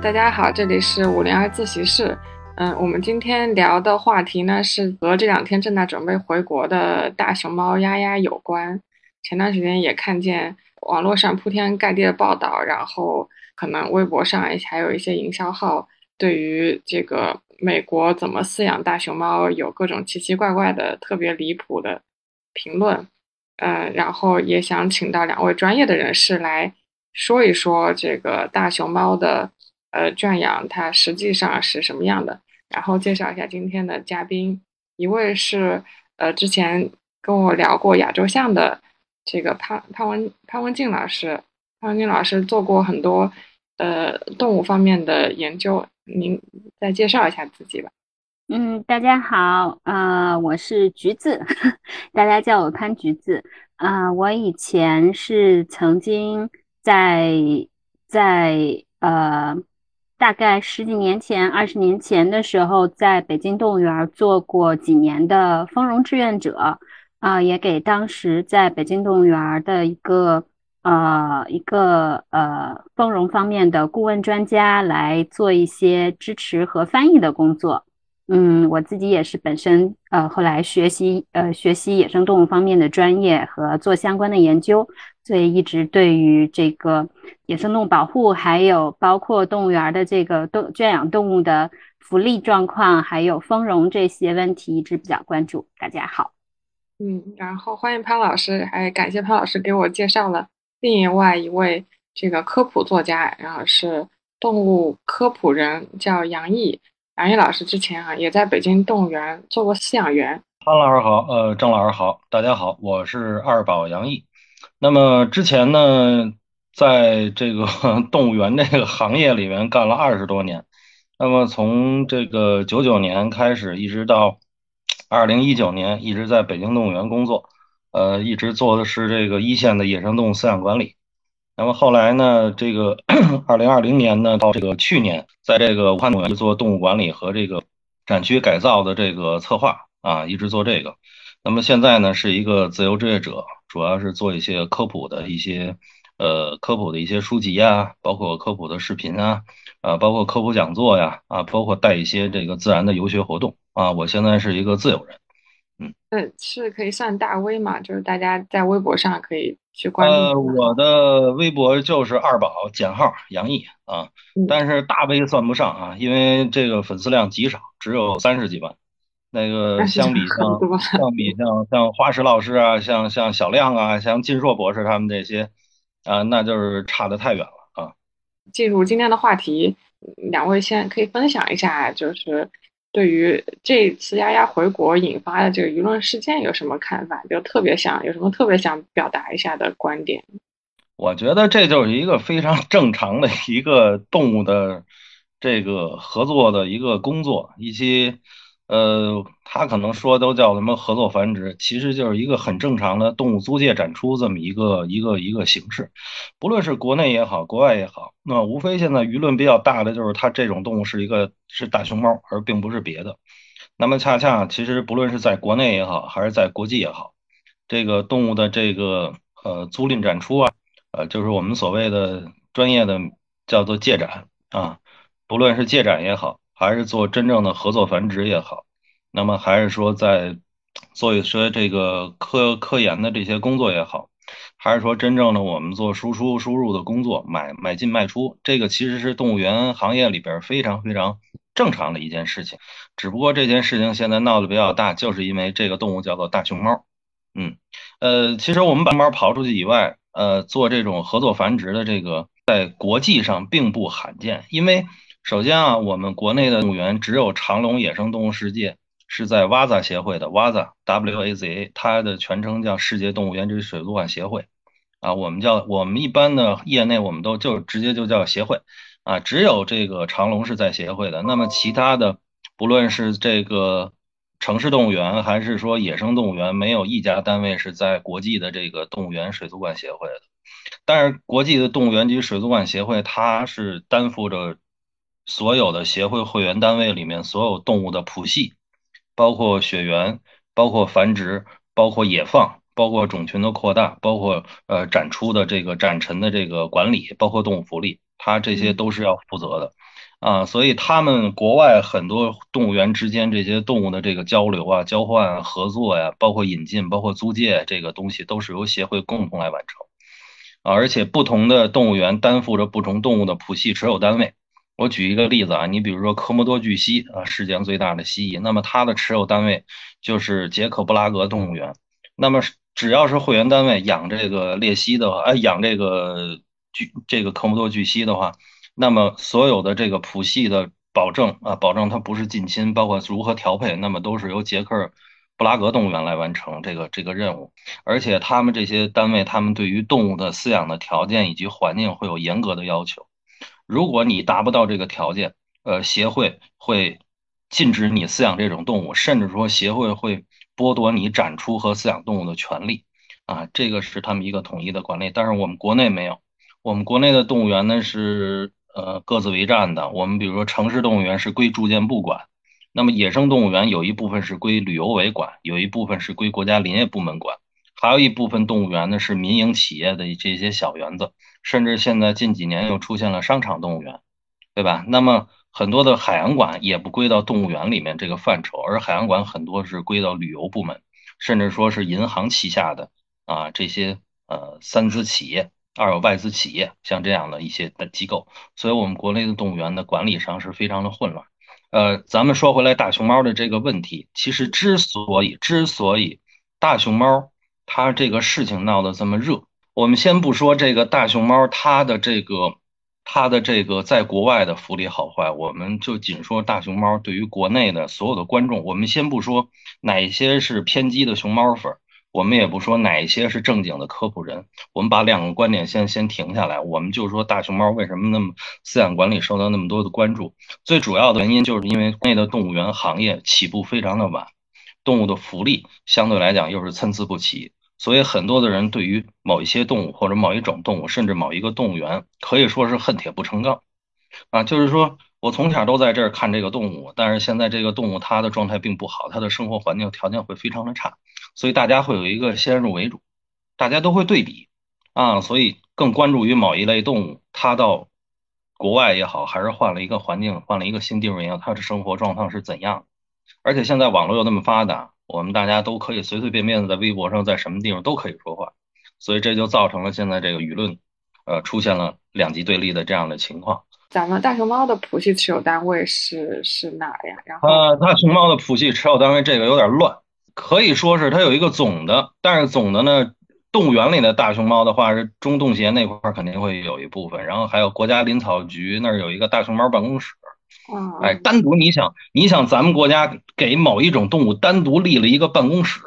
大家好，这里是五零二自习室。嗯，我们今天聊的话题呢是和这两天正在准备回国的大熊猫丫丫有关。前段时间也看见网络上铺天盖地的报道，然后可能微博上还有一些营销号对于这个美国怎么饲养大熊猫有各种奇奇怪怪的、特别离谱的评论。嗯，然后也想请到两位专业的人士来说一说这个大熊猫的呃圈养，它实际上是什么样的。然后介绍一下今天的嘉宾，一位是呃之前跟我聊过亚洲象的这个潘潘文潘文静老师，潘文静老师做过很多呃动物方面的研究，您再介绍一下自己吧。嗯，大家好，呃，我是橘子，大家叫我潘橘子。啊，我以前是曾经在在呃，大概十几年前、二十年前的时候，在北京动物园做过几年的丰容志愿者，啊，也给当时在北京动物园的一个呃一个呃丰容方面的顾问专家来做一些支持和翻译的工作。嗯，我自己也是本身呃，后来学习呃学习野生动物方面的专业和做相关的研究，所以一直对于这个野生动物保护，还有包括动物园的这个动圈养动物的福利状况，还有丰容这些问题一直比较关注。大家好，嗯，然后欢迎潘老师，还感谢潘老师给我介绍了另外一位这个科普作家，然后是动物科普人，叫杨毅。杨毅老师之前啊，也在北京动物园做过饲养员。潘老师好，呃，郑老师好，大家好，我是二宝杨毅。那么之前呢，在这个 动物园这个行业里面干了二十多年。那么从这个九九年开始，一直到二零一九年，一直在北京动物园工作，呃，一直做的是这个一线的野生动物饲养管理。那么后来呢？这个 二零二零年呢，到这个去年，在这个武汉动物园做动物管理和这个展区改造的这个策划啊，一直做这个。那么现在呢，是一个自由职业者，主要是做一些科普的一些呃科普的一些书籍呀，包括科普的视频啊，啊，包括科普讲座呀，啊，包括带一些这个自然的游学活动啊。我现在是一个自由人。嗯，是可以算大 V 嘛？就是大家在微博上可以去关注。呃，我的微博就是二宝减号杨毅啊，但是大 V 算不上啊，因为这个粉丝量极少，只有三十几万。那个相比像相比像像花石老师啊，像像小亮啊，像金硕博士他们这些啊，那就是差的太远了啊。进入今天的话题，两位先可以分享一下，就是。对于这次丫丫回国引发的这个舆论事件有什么看法？就特别想有什么特别想表达一下的观点？我觉得这就是一个非常 正常的一个动物的这个合作的一个工作，一些。呃，他可能说都叫什么合作繁殖，其实就是一个很正常的动物租借展出这么一个一个一个形式。不论是国内也好，国外也好，那无非现在舆论比较大的就是它这种动物是一个是大熊猫，而并不是别的。那么恰恰其实不论是在国内也好，还是在国际也好，这个动物的这个呃租赁展出啊，呃，就是我们所谓的专业的叫做借展啊，不论是借展也好。还是做真正的合作繁殖也好，那么还是说在做一些这个科科研的这些工作也好，还是说真正的我们做输出输入的工作，买买进卖出，这个其实是动物园行业里边非常非常正常的一件事情。只不过这件事情现在闹得比较大，就是因为这个动物叫做大熊猫。嗯，呃，其实我们把猫刨出去以外，呃，做这种合作繁殖的这个在国际上并不罕见，因为。首先啊，我们国内的动物园只有长隆野生动物世界是在 WAZA 协会的 WAZA W A Z A，它的全称叫世界动物园及水族馆协会啊。我们叫我们一般的业内我们都就直接就叫协会啊。只有这个长隆是在协会的，那么其他的不论是这个城市动物园还是说野生动物园，没有一家单位是在国际的这个动物园水族馆协会的。但是国际的动物园及水族馆协会，它是担负着。所有的协会会员单位里面，所有动物的谱系，包括血缘，包括繁殖，包括野放，包括种群的扩大，包括呃展出的这个展陈的这个管理，包括动物福利，它这些都是要负责的。啊，所以他们国外很多动物园之间这些动物的这个交流啊、交换、合作呀，包括引进、包括租借这个东西，都是由协会共同来完成。啊，而且不同的动物园担负着不同动物的谱系持有单位。我举一个例子啊，你比如说科莫多巨蜥啊，世界上最大的蜥蜴，那么它的持有单位就是捷克布拉格动物园。那么只要是会员单位养这个鬣蜥的话，啊，养这个巨这个科莫多巨蜥的话。那么所有的这个谱系的保证啊，保证它不是近亲，包括如何调配，那么都是由捷克布拉格动物园来完成这个这个任务。而且他们这些单位，他们对于动物的饲养的条件以及环境会有严格的要求。如果你达不到这个条件，呃，协会会禁止你饲养这种动物，甚至说协会会剥夺你展出和饲养动物的权利。啊，这个是他们一个统一的管理，但是我们国内没有，我们国内的动物园呢是。呃，各自为战的。我们比如说，城市动物园是归住建部管，那么野生动物园有一部分是归旅游委管，有一部分是归国家林业部门管，还有一部分动物园呢是民营企业的这些小园子，甚至现在近几年又出现了商场动物园，对吧？那么很多的海洋馆也不归到动物园里面这个范畴，而海洋馆很多是归到旅游部门，甚至说是银行旗下的啊这些呃三资企业。二有外资企业，像这样的一些的机构，所以我们国内的动物园的管理上是非常的混乱。呃，咱们说回来大熊猫的这个问题，其实之所以之所以大熊猫它这个事情闹得这么热，我们先不说这个大熊猫它的这个它的这个在国外的福利好坏，我们就仅说大熊猫对于国内的所有的观众，我们先不说哪些是偏激的熊猫粉。我们也不说哪些是正经的科普人，我们把两个观点先先停下来，我们就说大熊猫为什么那么饲养管理受到那么多的关注，最主要的原因就是因为国内的动物园行业起步非常的晚，动物的福利相对来讲又是参差不齐，所以很多的人对于某一些动物或者某一种动物，甚至某一个动物园可以说是恨铁不成钢，啊，就是说我从小都在这儿看这个动物，但是现在这个动物它的状态并不好，它的生活环境条件会非常的差。所以大家会有一个先入为主，大家都会对比啊，所以更关注于某一类动物，它到国外也好，还是换了一个环境，换了一个新地方也好，它的生活状况是怎样？而且现在网络又那么发达，我们大家都可以随随便便的在微博上，在什么地方都可以说话，所以这就造成了现在这个舆论，呃，出现了两极对立的这样的情况。咱们大熊猫的谱系持有单位是是哪呀？然后呃，大熊猫的谱系持有单位这个有点乱。可以说是它有一个总的，但是总的呢，动物园里的大熊猫的话是中动协那块肯定会有一部分，然后还有国家林草局那儿有一个大熊猫办公室。哎，单独你想，你想咱们国家给某一种动物单独立了一个办公室，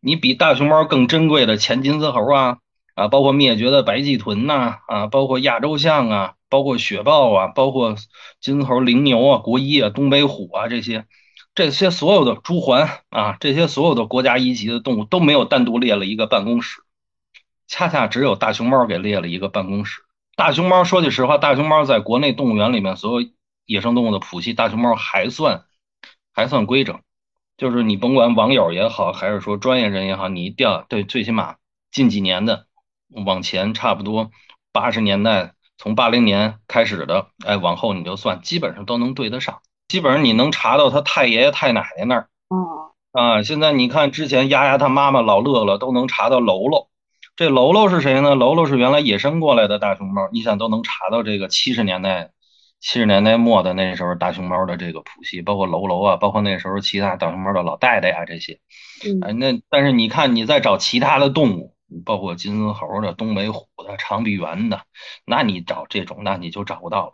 你比大熊猫更珍贵的前金丝猴啊啊，包括灭绝的白鳍豚呐啊，包括亚洲象啊，包括雪豹啊，包括金丝猴、羚牛啊、国一啊、东北虎啊这些。这些所有的朱鹮啊，这些所有的国家一级的动物都没有单独列了一个办公室，恰恰只有大熊猫给列了一个办公室。大熊猫说句实话，大熊猫在国内动物园里面所有野生动物的谱系，大熊猫还算还算规整。就是你甭管网友也好，还是说专业人也好，你一调对最起码近几年的往前差不多八十年代从八零年开始的，哎，往后你就算基本上都能对得上。基本上你能查到他太爷爷太奶奶那儿，啊，现在你看之前丫丫他妈妈老乐乐都能查到楼楼，这楼楼是谁呢？楼楼是原来野生过来的大熊猫，你想都能查到这个七十年代七十年代末的那时候大熊猫的这个谱系，包括楼楼啊，包括那时候其他大熊猫的老带带呀这些，哎，那但是你看你再找其他的动物，包括金丝猴的、东北虎的、长臂猿的，那你找这种那你就找不到了，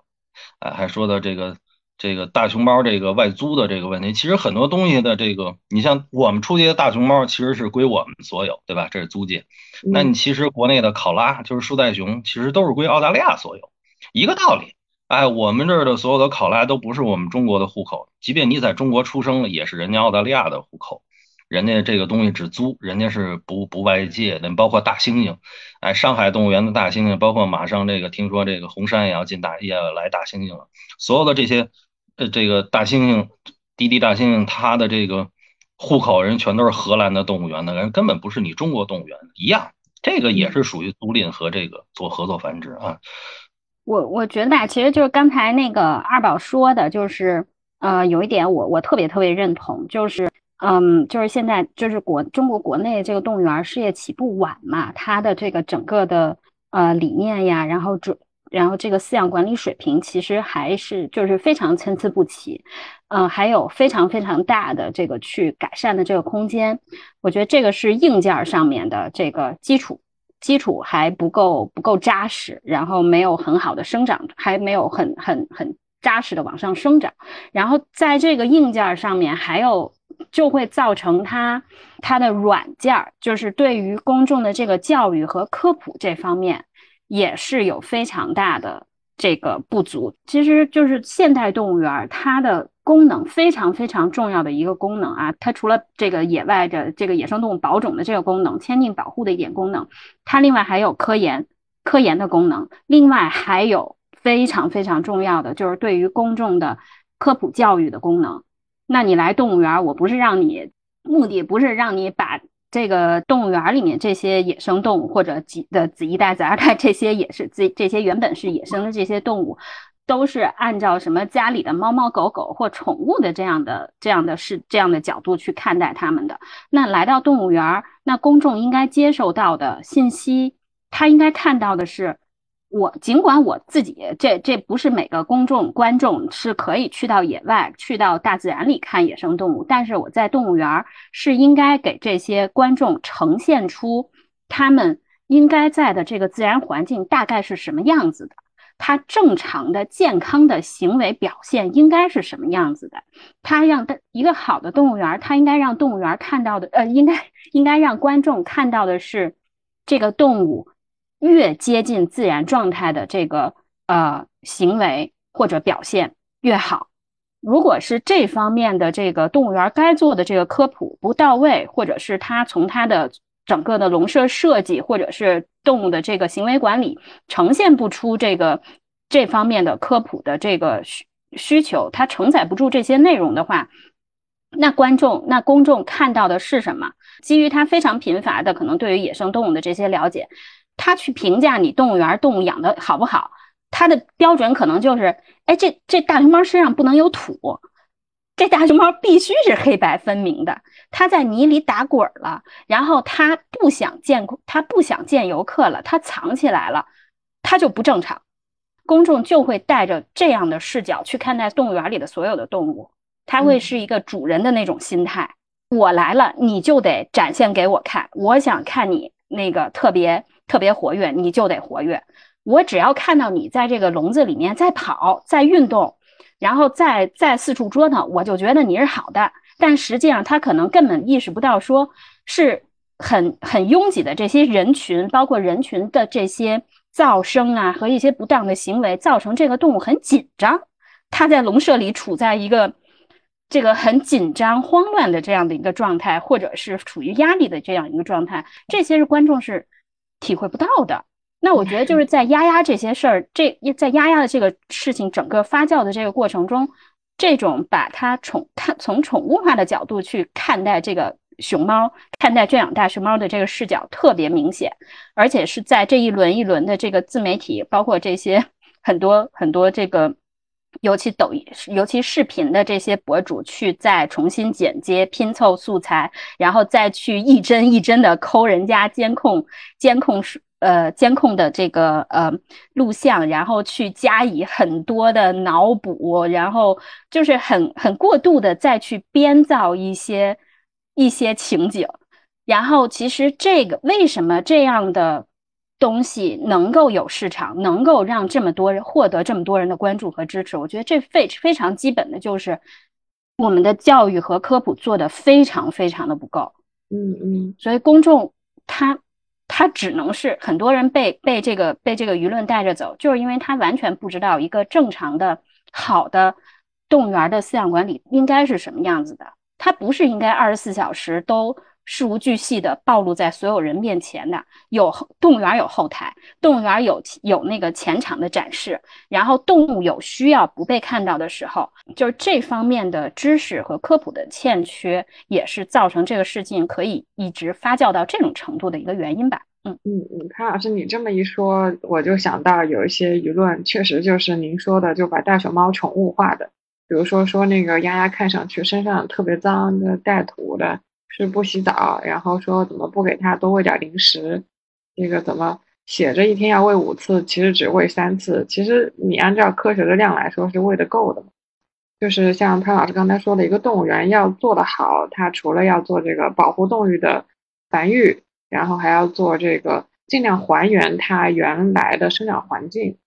啊，还说到这个。这个大熊猫这个外租的这个问题，其实很多东西的这个，你像我们出去的大熊猫，其实是归我们所有，对吧？这是租界。那你其实国内的考拉，就是树袋熊，其实都是归澳大利亚所有，一个道理。哎，我们这儿的所有的考拉都不是我们中国的户口，即便你在中国出生了，也是人家澳大利亚的户口。人家这个东西只租，人家是不不外借的。包括大猩猩，哎，上海动物园的大猩猩，包括马上这个听说这个红山也要进大也要来大猩猩了，所有的这些。呃，这个大猩猩，滴滴大猩猩，它的这个户口人全都是荷兰的动物园的人，根本不是你中国动物园的一样。这个也是属于租赁和这个做合作繁殖啊。我我觉得吧，其实就是刚才那个二宝说的，就是呃，有一点我我特别特别认同，就是嗯，就是现在就是国中国国内这个动物园事业起步晚嘛，它的这个整个的呃理念呀，然后准然后这个饲养管理水平其实还是就是非常参差不齐，嗯，还有非常非常大的这个去改善的这个空间。我觉得这个是硬件上面的这个基础。基础还不够不够扎实，然后没有很好的生长，还没有很很很扎实的往上生长，然后在这个硬件上面还有就会造成它它的软件，就是对于公众的这个教育和科普这方面也是有非常大的这个不足。其实就是现代动物园它的。功能非常非常重要的一个功能啊，它除了这个野外的这个野生动物保种的这个功能，签订保护的一点功能，它另外还有科研科研的功能，另外还有非常非常重要的就是对于公众的科普教育的功能。那你来动物园，我不是让你目的不是让你把这个动物园里面这些野生动物或者几的子一代、子二代这些也是这这些原本是野生的这些动物。都是按照什么家里的猫猫狗狗或宠物的这样的这样的是这样的角度去看待他们的。那来到动物园，那公众应该接受到的信息，他应该看到的是，我尽管我自己这这不是每个公众观众是可以去到野外去到大自然里看野生动物，但是我在动物园是应该给这些观众呈现出他们应该在的这个自然环境大概是什么样子的。它正常的健康的行为表现应该是什么样子的？它让的一个好的动物园，它应该让动物园看到的，呃，应该应该让观众看到的是，这个动物越接近自然状态的这个呃行为或者表现越好。如果是这方面的这个动物园该做的这个科普不到位，或者是它从它的整个的笼舍设计，或者是动物的这个行为管理呈现不出这个这方面的科普的这个需需求，它承载不住这些内容的话，那观众、那公众看到的是什么？基于他非常贫乏的可能对于野生动物的这些了解，他去评价你动物园动物养的好不好，他的标准可能就是：哎，这这大熊猫身上不能有土。这大熊猫必须是黑白分明的，它在泥里打滚了，然后它不想见，它不想见游客了，它藏起来了，它就不正常。公众就会带着这样的视角去看待动物园里的所有的动物，它会是一个主人的那种心态。我来了，你就得展现给我看。我想看你那个特别特别活跃，你就得活跃。我只要看到你在这个笼子里面在跑，在运动。然后再再四处折腾，我就觉得你是好的，但实际上他可能根本意识不到，说是很很拥挤的这些人群，包括人群的这些噪声啊和一些不当的行为，造成这个动物很紧张，它在笼舍里处在一个这个很紧张、慌乱的这样的一个状态，或者是处于压力的这样一个状态，这些是观众是体会不到的。那我觉得就是在丫丫这些事儿，这在丫丫的这个事情整个发酵的这个过程中，这种把它宠看从宠物化的角度去看待这个熊猫，看待圈养大熊猫的这个视角特别明显，而且是在这一轮一轮的这个自媒体，包括这些很多很多这个，尤其抖音，尤其视频的这些博主去再重新剪接拼凑素材，然后再去一帧一帧的抠人家监控监控数。呃，监控的这个呃录像，然后去加以很多的脑补，然后就是很很过度的再去编造一些一些情景，然后其实这个为什么这样的东西能够有市场，能够让这么多人获得这么多人的关注和支持？我觉得这非非常基本的就是我们的教育和科普做的非常非常的不够。嗯嗯，所以公众他。他只能是很多人被被这个被这个舆论带着走，就是因为他完全不知道一个正常的好的动物园的饲养管理应该是什么样子的。他不是应该二十四小时都事无巨细的暴露在所有人面前的。有动物园有后台，动物园有有那个前场的展示，然后动物有需要不被看到的时候，就是这方面的知识和科普的欠缺，也是造成这个事情可以一直发酵到这种程度的一个原因吧。嗯嗯嗯，潘老师，你这么一说，我就想到有一些舆论，确实就是您说的，就把大熊猫宠物化的，比如说说那个丫丫看上去身上特别脏的、带土的，是不洗澡，然后说怎么不给它多喂点零食，这个怎么写着一天要喂五次，其实只喂三次，其实你按照科学的量来说是喂的够的。就是像潘老师刚才说的，一个动物园要做得好，它除了要做这个保护动物的繁育。然后还要做这个，尽量还原它原来的生长环境。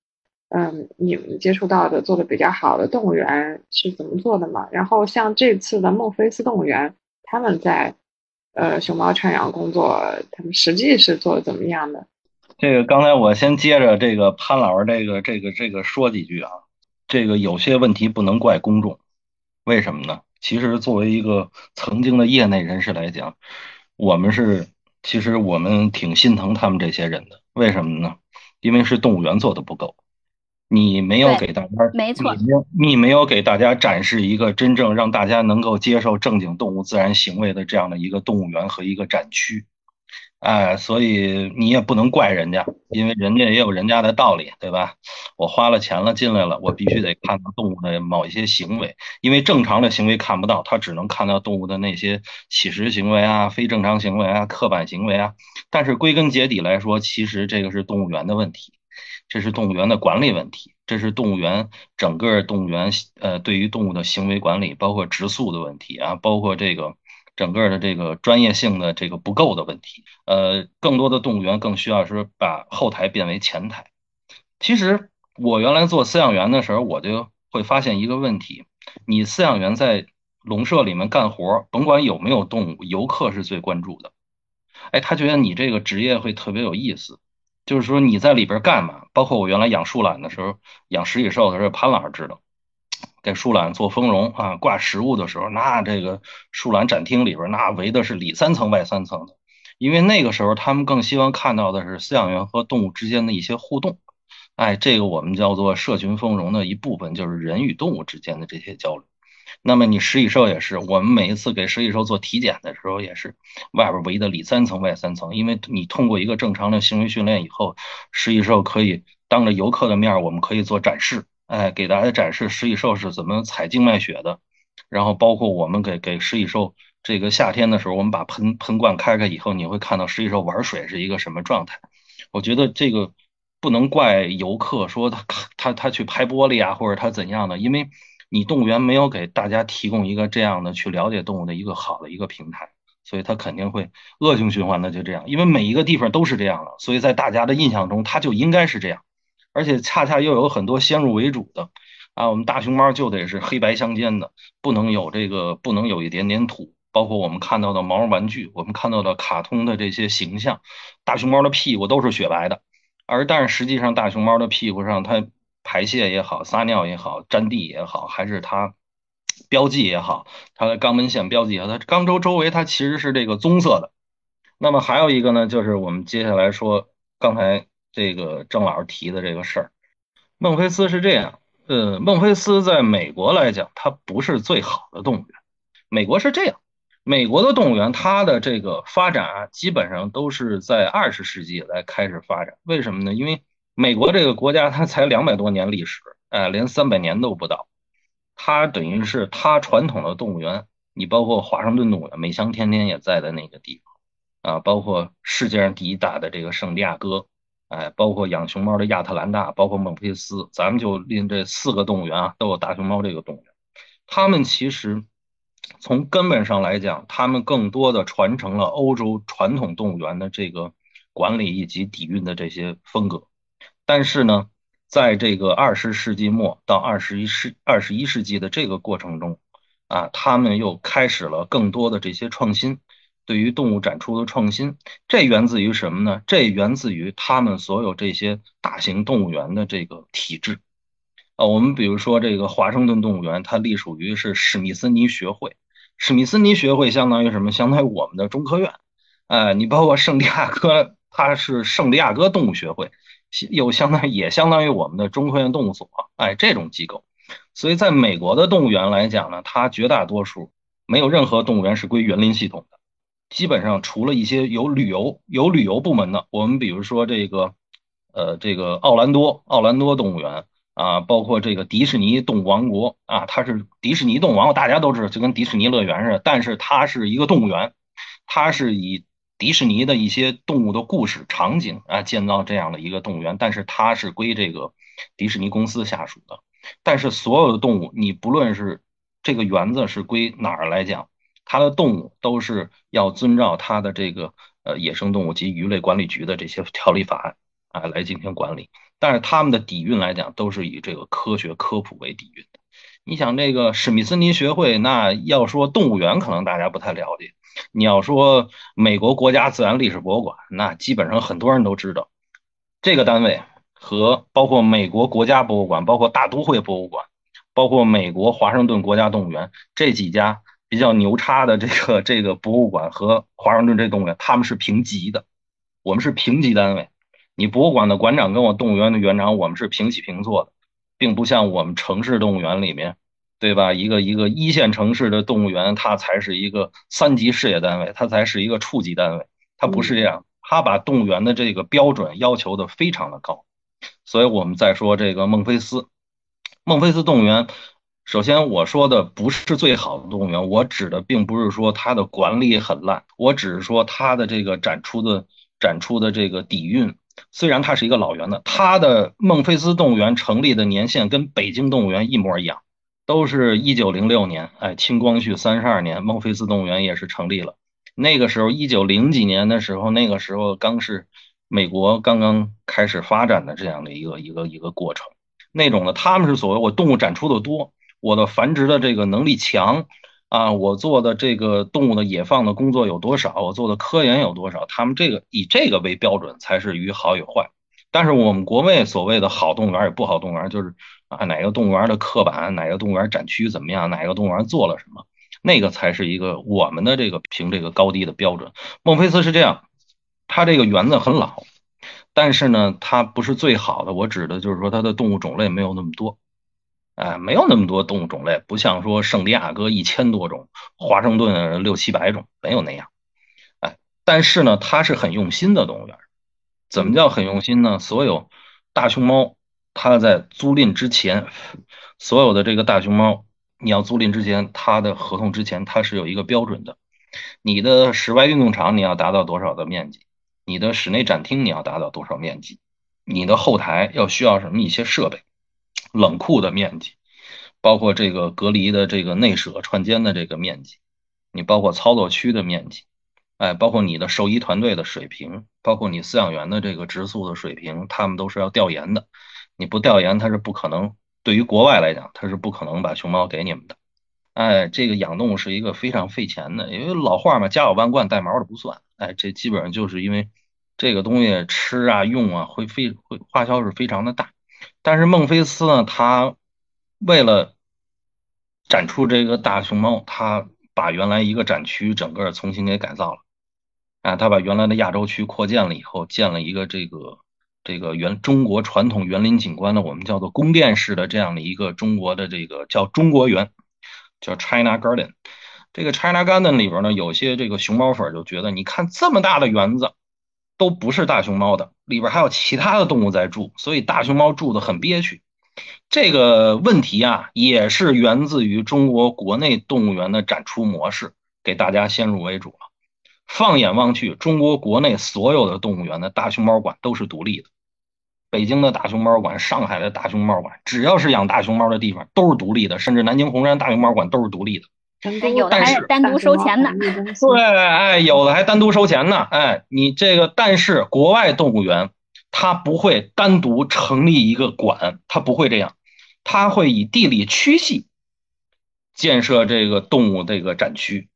嗯，你们接触到的做的比较好的动物园是怎么做的嘛？然后像这次的孟菲斯动物园，他们在呃熊猫圈养工作，他们实际是做的怎么样的？这个刚才我先接着这个潘老师这个这个这个说几句啊。这个有些问题不能怪公众，为什么呢？其实作为一个曾经的业内人士来讲，我们是。其实我们挺心疼他们这些人的，为什么呢？因为是动物园做的不够，你没有给大家，没错，你没有给大家展示一个真正让大家能够接受正经动物自然行为的这样的一个动物园和一个展区。哎，所以你也不能怪人家，因为人家也有人家的道理，对吧？我花了钱了进来了，我必须得看到动物的某一些行为，因为正常的行为看不到，他只能看到动物的那些乞食行为啊、非正常行为啊、刻板行为啊。但是归根结底来说，其实这个是动物园的问题，这是动物园的管理问题，这是动物园整个动物园呃对于动物的行为管理，包括植宿的问题啊，包括这个。整个的这个专业性的这个不够的问题，呃，更多的动物园更需要是把后台变为前台。其实我原来做饲养员的时候，我就会发现一个问题：你饲养员在笼舍里面干活，甭管有没有动物，游客是最关注的。哎，他觉得你这个职业会特别有意思，就是说你在里边干嘛？包括我原来养树懒的时候，养食蚁兽的时候，潘老师知道。给树懒做丰容啊，挂食物的时候，那这个树懒展厅里边那围的是里三层外三层的，因为那个时候他们更希望看到的是饲养员和动物之间的一些互动，哎，这个我们叫做社群丰容的一部分，就是人与动物之间的这些交流。那么你食蚁兽也是，我们每一次给食蚁兽做体检的时候也是，外边围的里三层外三层，因为你通过一个正常的行为训练以后，食蚁兽可以当着游客的面，我们可以做展示。哎，给大家展示食蚁兽是怎么采静脉血的，然后包括我们给给食蚁兽这个夏天的时候，我们把喷喷罐开开以后，你会看到食蚁兽玩水是一个什么状态。我觉得这个不能怪游客说他他他去拍玻璃啊，或者他怎样的，因为你动物园没有给大家提供一个这样的去了解动物的一个好的一个平台，所以它肯定会恶性循环的就这样，因为每一个地方都是这样的，所以在大家的印象中，它就应该是这样。而且恰恰又有很多先入为主的啊，我们大熊猫就得是黑白相间的，不能有这个，不能有一点点土。包括我们看到的毛绒玩具，我们看到的卡通的这些形象，大熊猫的屁股都是雪白的，而但是实际上大熊猫的屁股上，它排泄也好，撒尿也好，沾地也好，还是它标记也好，它的肛门腺标记也好，它肛周周围它其实是这个棕色的。那么还有一个呢，就是我们接下来说刚才。这个郑老师提的这个事儿，孟菲斯是这样，呃，孟菲斯在美国来讲，它不是最好的动物园。美国是这样，美国的动物园它的这个发展啊，基本上都是在二十世纪来开始发展。为什么呢？因为美国这个国家它才两百多年历史，哎，连三百年都不到。它等于是它传统的动物园，你包括华盛顿动物园，美香天天也在的那个地方啊，包括世界上第一大的这个圣地亚哥。哎，包括养熊猫的亚特兰大，包括孟菲斯，咱们就拎这四个动物园啊，都有大熊猫这个动物园。他们其实从根本上来讲，他们更多的传承了欧洲传统动物园的这个管理以及底蕴的这些风格。但是呢，在这个二十世纪末到二十一世二十一世纪的这个过程中，啊，他们又开始了更多的这些创新。对于动物展出的创新，这源自于什么呢？这源自于他们所有这些大型动物园的这个体制。啊，我们比如说这个华盛顿动物园，它隶属于是史密森尼学会。史密森尼学会相当于什么？相当于我们的中科院。哎，你包括圣地亚哥，它是圣地亚哥动物学会，又相当于也相当于我们的中科院动物所。哎，这种机构。所以在美国的动物园来讲呢，它绝大多数没有任何动物园是归园林系统的。基本上除了一些有旅游有旅游部门的，我们比如说这个，呃，这个奥兰多奥兰多动物园啊，包括这个迪士尼动物王国啊，它是迪士尼动物王国，大家都知道，就跟迪士尼乐园似的，但是它是一个动物园，它是以迪士尼的一些动物的故事场景啊建造这样的一个动物园，但是它是归这个迪士尼公司下属的，但是所有的动物，你不论是这个园子是归哪儿来讲。它的动物都是要遵照它的这个呃野生动物及鱼类管理局的这些条例法案啊来进行管理，但是他们的底蕴来讲都是以这个科学科普为底蕴的。你想这个史密森尼学会，那要说动物园可能大家不太了解，你要说美国国家自然历史博物馆，那基本上很多人都知道这个单位和包括美国国家博物馆、包括大都会博物馆、包括美国华盛顿国家动物园这几家。比较牛叉的这个这个博物馆和华盛顿这动物园，他们是平级的，我们是平级单位。你博物馆的馆长跟我动物园的园长，我们是平起平坐的，并不像我们城市动物园里面，对吧？一个一个一线城市的动物园，它才是一个三级事业单位，它才是一个处级单位，它不是这样，它把动物园的这个标准要求的非常的高。所以我们再说这个孟菲斯，孟菲斯动物园。首先，我说的不是最好的动物园，我指的并不是说它的管理很烂，我只是说它的这个展出的展出的这个底蕴。虽然它是一个老园子，它的孟菲斯动物园成立的年限跟北京动物园一模一样，都是一九零六年。哎，清光绪三十二年，孟菲斯动物园也是成立了。那个时候，一九零几年的时候，那个时候刚是美国刚刚开始发展的这样的一个一个一个过程。那种的，他们是所谓我动物展出的多。我的繁殖的这个能力强啊，我做的这个动物的野放的工作有多少？我做的科研有多少？他们这个以这个为标准才是与好与坏。但是我们国内所谓的好动物园也不好动物园，就是啊哪个动物园的刻板，哪个动物园展区怎么样，哪个动物园做了什么，那个才是一个我们的这个评这个高低的标准。孟菲斯是这样，它这个园子很老，但是呢，它不是最好的。我指的就是说它的动物种类没有那么多。哎，没有那么多动物种类，不像说圣地亚哥一千多种，华盛顿六七百种，没有那样。哎，但是呢，它是很用心的动物园。怎么叫很用心呢？所有大熊猫，它在租赁之前，所有的这个大熊猫，你要租赁之前，它的合同之前，它是有一个标准的。你的室外运动场你要达到多少的面积？你的室内展厅你要达到多少面积？你的后台要需要什么一些设备？冷库的面积，包括这个隔离的这个内舍串间的这个面积，你包括操作区的面积，哎，包括你的兽医团队的水平，包括你饲养员的这个植宿的水平，他们都是要调研的。你不调研，他是不可能。对于国外来讲，他是不可能把熊猫给你们的。哎，这个养动物是一个非常费钱的，因为老话嘛，家有万贯，带毛的不算。哎，这基本上就是因为这个东西吃啊用啊会非会花销是非常的大。但是孟菲斯呢，他为了展出这个大熊猫，他把原来一个展区整个重新给改造了，啊，他把原来的亚洲区扩建了以后，建了一个这个这个原中国传统园林景观的，我们叫做宫殿式的这样的一个中国的这个叫中国园，叫 China Garden。这个 China Garden 里边呢，有些这个熊猫粉就觉得，你看这么大的园子。都不是大熊猫的，里边还有其他的动物在住，所以大熊猫住的很憋屈。这个问题啊，也是源自于中国国内动物园的展出模式，给大家先入为主了。放眼望去，中国国内所有的动物园的大熊猫馆都是独立的，北京的大熊猫馆、上海的大熊猫馆，只要是养大熊猫的地方都是独立的，甚至南京红山大熊猫馆都是独立的。有的还单独收钱呢，对，哎，有的还单独收钱呢，哎，你这个，但是国外动物园它不会单独成立一个馆，它不会这样，它会以地理区系建设这个动物这个展区，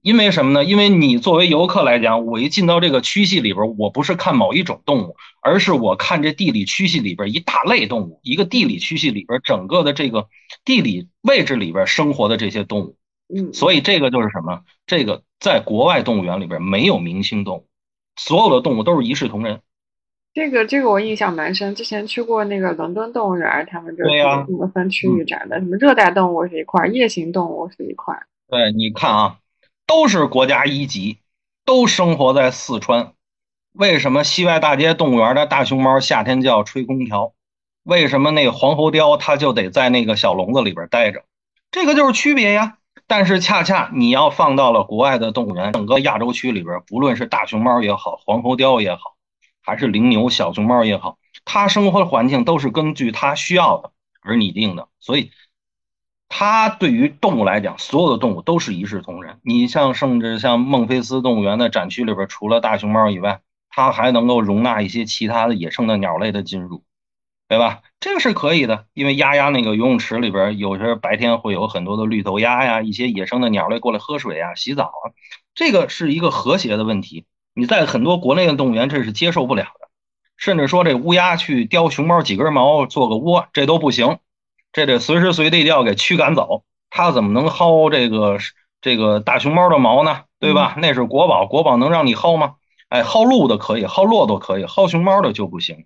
因为什么呢？因为你作为游客来讲，我一进到这个区系里边，我不是看某一种动物，而是我看这地理区系里边一大类动物，一个地理区系里边整个的这个地理位置里边生活的这些动物。嗯，所以这个就是什么？这个在国外动物园里边没有明星动物，所有的动物都是一视同仁。这个这个我印象蛮深，之前去过那个伦敦动物园，他们就这么分区域展的，什么热带动物是一块，夜行动物是一块。对，你看啊，都是国家一级，都生活在四川。为什么西外大街动物园的大熊猫夏天就要吹空调？为什么那个黄喉貂它就得在那个小笼子里边待着？这个就是区别呀。但是恰恰你要放到了国外的动物园，整个亚洲区里边，不论是大熊猫也好，黄喉貂也好，还是羚牛、小熊猫也好，它生活的环境都是根据它需要的而拟定的。所以，它对于动物来讲，所有的动物都是一视同仁。你像甚至像孟菲斯动物园的展区里边，除了大熊猫以外，它还能够容纳一些其他的野生的鸟类的进入。对吧？这个是可以的，因为鸭鸭那个游泳池里边，有些白天会有很多的绿头鸭呀，一些野生的鸟类过来喝水啊、洗澡啊，这个是一个和谐的问题。你在很多国内的动物园，这是接受不了的，甚至说这乌鸦去叼熊猫几根毛做个窝，这都不行，这得随时随地要给驱赶走。它怎么能薅这个这个大熊猫的毛呢？对吧？那是国宝，国宝能让你薅吗？哎，薅鹿的可以，薅骆驼可以，薅熊猫的就不行。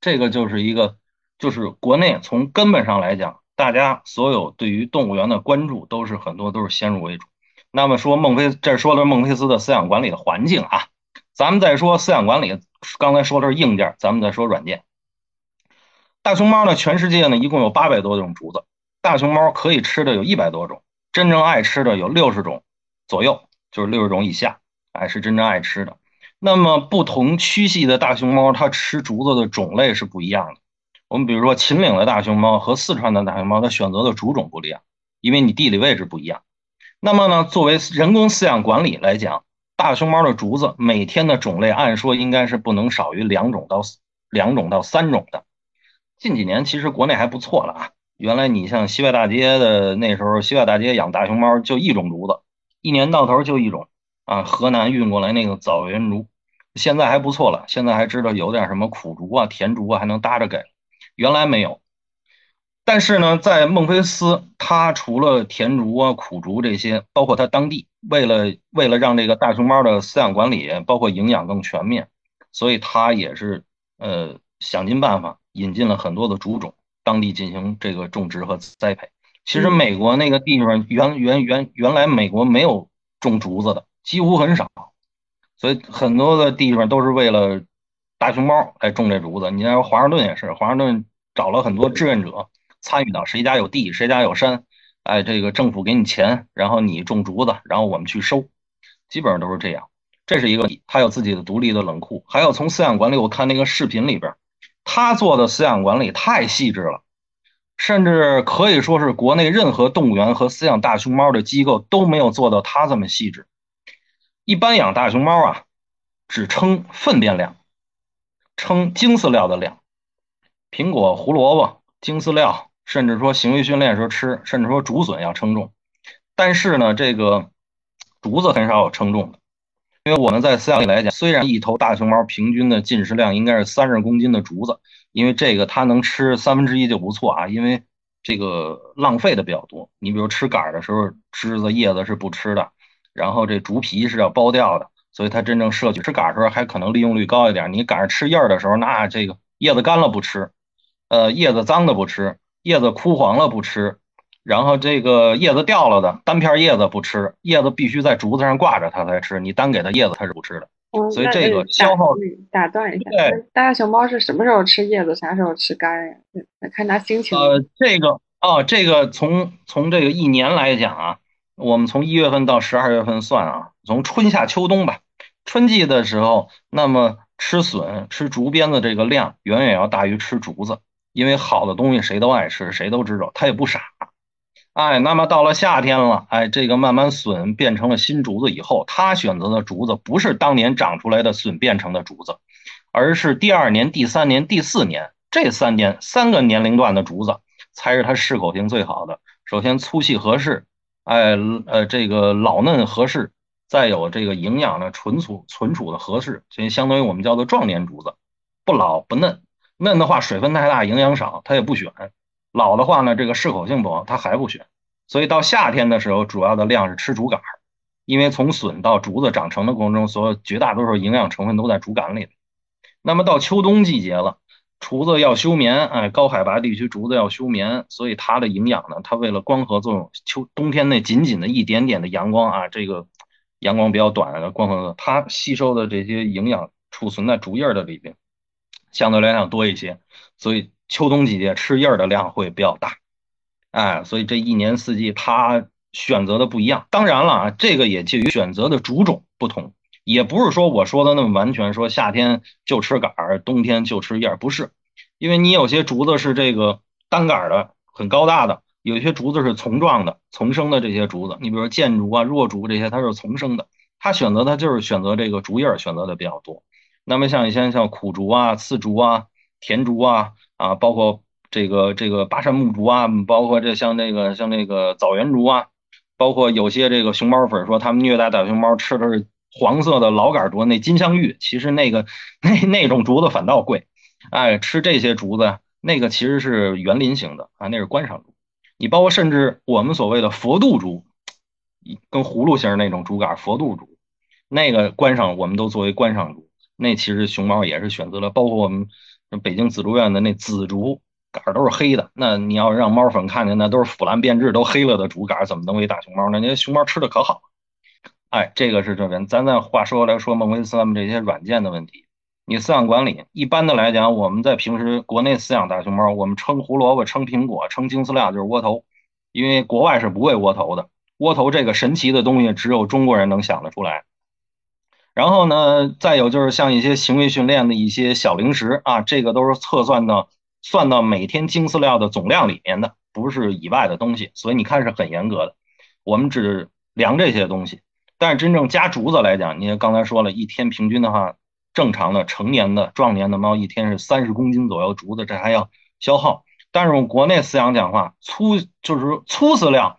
这个就是一个，就是国内从根本上来讲，大家所有对于动物园的关注都是很多都是先入为主。那么说孟菲，这说的孟菲斯的饲养管理的环境啊，咱们再说饲养管理，刚才说的是硬件，咱们再说软件。大熊猫呢，全世界呢一共有八百多种竹子，大熊猫可以吃的有一百多种，真正爱吃的有六十种左右，就是六十种以下，哎，是真正爱吃的。那么不同区系的大熊猫，它吃竹子的种类是不一样的。我们比如说秦岭的大熊猫和四川的大熊猫，它选择的竹种不一样，因为你地理位置不一样。那么呢，作为人工饲养管理来讲，大熊猫的竹子每天的种类按说应该是不能少于两种到两种到三种的。近几年其实国内还不错了啊，原来你像西外大街的那时候，西外大街养大熊猫就一种竹子，一年到头就一种。啊，河南运过来那个枣园竹，现在还不错了。现在还知道有点什么苦竹啊、甜竹啊，还能搭着给。原来没有。但是呢，在孟菲斯，它除了甜竹啊、苦竹这些，包括它当地为了为了让这个大熊猫的饲养管理，包括营养更全面，所以它也是呃想尽办法引进了很多的竹种，当地进行这个种植和栽培。其实美国那个地方原原原原来美国没有种竹子的。几乎很少，所以很多的地方都是为了大熊猫来种这竹子。你像华盛顿也是，华盛顿找了很多志愿者参与到谁家有地，谁家有山，哎，这个政府给你钱，然后你种竹子，然后我们去收，基本上都是这样。这是一个，他有自己的独立的冷库，还有从饲养管理，我看那个视频里边，他做的饲养管理太细致了，甚至可以说是国内任何动物园和饲养大熊猫的机构都没有做到他这么细致。一般养大熊猫啊，只称粪便量，称精饲料的量。苹果、胡萝卜、精饲料，甚至说行为训练时候吃，甚至说竹笋要称重。但是呢，这个竹子很少有称重的，因为我们在饲养里来讲，虽然一头大熊猫平均的进食量应该是三十公斤的竹子，因为这个它能吃三分之一就不错啊，因为这个浪费的比较多。你比如吃杆的时候，枝子叶子是不吃的。然后这竹皮是要剥掉的，所以它真正摄取吃杆的时候还可能利用率高一点。你赶上吃叶儿的时候，那这个叶子干了不吃，呃，叶子脏的不吃，叶子枯黄了不吃，然后这个叶子掉了的单片叶子不吃，叶子必须在竹子上挂着它才吃。你单给它叶子它是不吃的，所以这个消耗。打断一下，大熊猫是什么时候吃叶子，啥时候吃干呀？看它心情。呃，这个哦，这个从从这个一年来讲啊。我们从一月份到十二月份算啊，从春夏秋冬吧。春季的时候，那么吃笋、吃竹鞭的这个量远远要大于吃竹子，因为好的东西谁都爱吃，谁都知道，它也不傻。哎，那么到了夏天了，哎，这个慢慢笋变成了新竹子以后，他选择的竹子不是当年长出来的笋变成的竹子，而是第二年、第三年、第四年这三年三个年龄段的竹子才是它适口性最好的。首先粗细合适。哎，呃，这个老嫩合适，再有这个营养呢，存储存储的合适，所以相当于我们叫做壮年竹子，不老不嫩。嫩的话水分太大，营养少，它也不选；老的话呢，这个适口性不好，它还不选。所以到夏天的时候，主要的量是吃竹杆儿，因为从笋到竹子长成的过程中，所有绝大多数营养成分都在竹杆里。那么到秋冬季节了。竹子要休眠，哎，高海拔地区竹子要休眠，所以它的营养呢，它为了光合作用，秋冬天那仅仅的一点点的阳光啊，这个阳光比较短的光合作，它吸收的这些营养储存在竹叶的里边，相对来讲多一些，所以秋冬季节吃叶儿的量会比较大。哎，所以这一年四季它选择的不一样。当然了啊，这个也介于选择的竹种不同，也不是说我说的那么完全说夏天就吃杆儿，冬天就吃叶儿，不是。因为你有些竹子是这个单杆的，很高大的；有些竹子是丛状的、丛生的这些竹子，你比如说箭竹啊、弱竹这些，它是丛生的，它选择它就是选择这个竹叶儿选择的比较多。那么像一些像苦竹啊、刺竹啊、甜竹啊啊，包括。这个这个巴山木竹啊，包括这像那个像那个枣园竹啊，包括有些这个熊猫粉说他们虐待大熊猫吃的是黄色的老杆竹，那金镶玉，其实那个那那种竹子反倒贵，哎，吃这些竹子，那个其实是园林型的啊，那是观赏竹。你包括甚至我们所谓的佛度竹，跟葫芦形那种竹杆，佛度竹，那个观赏我们都作为观赏竹，那其实熊猫也是选择了，包括我们北京紫竹院的那紫竹。杆都是黑的，那你要让猫粉看见，那都是腐烂变质、都黑了的竹杆，怎么能喂大熊猫呢？那熊猫吃的可好。哎，这个是这边。咱再话说来说孟菲斯他们这些软件的问题。你饲养管理，一般的来讲，我们在平时国内饲养大熊猫，我们称胡萝卜、称苹果、称精饲料就是窝头，因为国外是不喂窝头的。窝头这个神奇的东西，只有中国人能想得出来。然后呢，再有就是像一些行为训练的一些小零食啊，这个都是测算到。算到每天精饲料的总量里面的，不是以外的东西，所以你看是很严格的。我们只量这些东西，但是真正加竹子来讲，你刚才说了一天平均的话，正常的成年的壮年的猫一天是三十公斤左右竹子，这还要消耗。但是我们国内饲养讲话，粗就是粗饲料，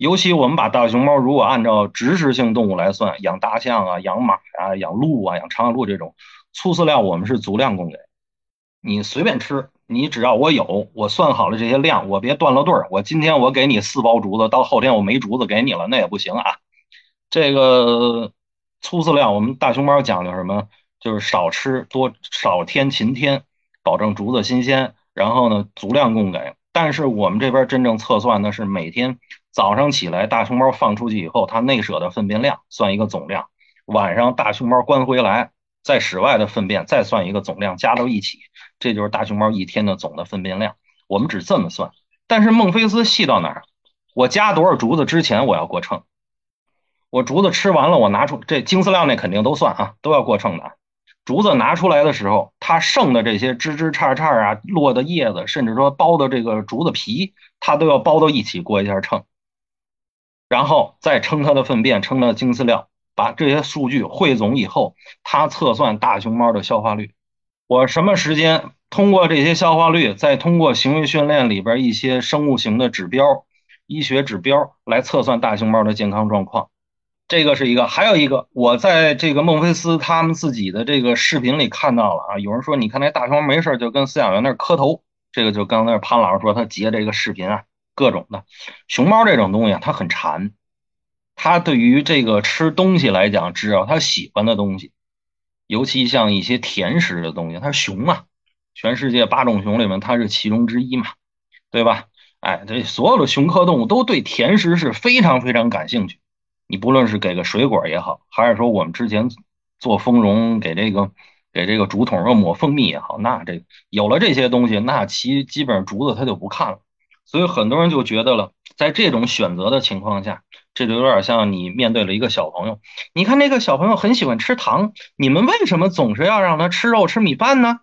尤其我们把大熊猫如果按照植食性动物来算，养大象啊、养马啊、养鹿啊、养长颈鹿这种粗饲料，我们是足量供给，你随便吃。你只要我有，我算好了这些量，我别断了队儿。我今天我给你四包竹子，到后天我没竹子给你了，那也不行啊。这个粗饲料，我们大熊猫讲究什么？就是少吃多少天勤添，保证竹子新鲜。然后呢，足量供给。但是我们这边真正测算的是每天早上起来大熊猫放出去以后，它内舍的粪便量算一个总量，晚上大熊猫关回来。在室外的粪便再算一个总量，加到一起，这就是大熊猫一天的总的粪便量。我们只这么算。但是孟菲斯细到哪儿？我加多少竹子之前我要过秤。我竹子吃完了，我拿出这精饲料那肯定都算啊，都要过秤的。竹子拿出来的时候，它剩的这些枝枝杈杈啊、落的叶子，甚至说剥的这个竹子皮，它都要包到一起过一下秤，然后再称它的粪便，称它的精饲料。把这些数据汇总以后，它测算大熊猫的消化率。我什么时间通过这些消化率，再通过行为训练里边一些生物型的指标、医学指标来测算大熊猫的健康状况。这个是一个，还有一个，我在这个孟菲斯他们自己的这个视频里看到了啊，有人说你看那大熊猫没事就跟饲养员那磕头，这个就刚才潘老师说他截这个视频啊，各种的熊猫这种东西啊，它很馋。它对于这个吃东西来讲，只要它喜欢的东西，尤其像一些甜食的东西，它是熊啊，全世界八种熊里面它是其中之一嘛，对吧？哎，这所有的熊科动物都对甜食是非常非常感兴趣。你不论是给个水果也好，还是说我们之前做蜂绒给这个给这个竹筒上抹蜂蜜也好，那这有了这些东西，那其基本上竹子它就不看了。所以很多人就觉得了，在这种选择的情况下。这就有点像你面对了一个小朋友，你看那个小朋友很喜欢吃糖，你们为什么总是要让他吃肉吃米饭呢？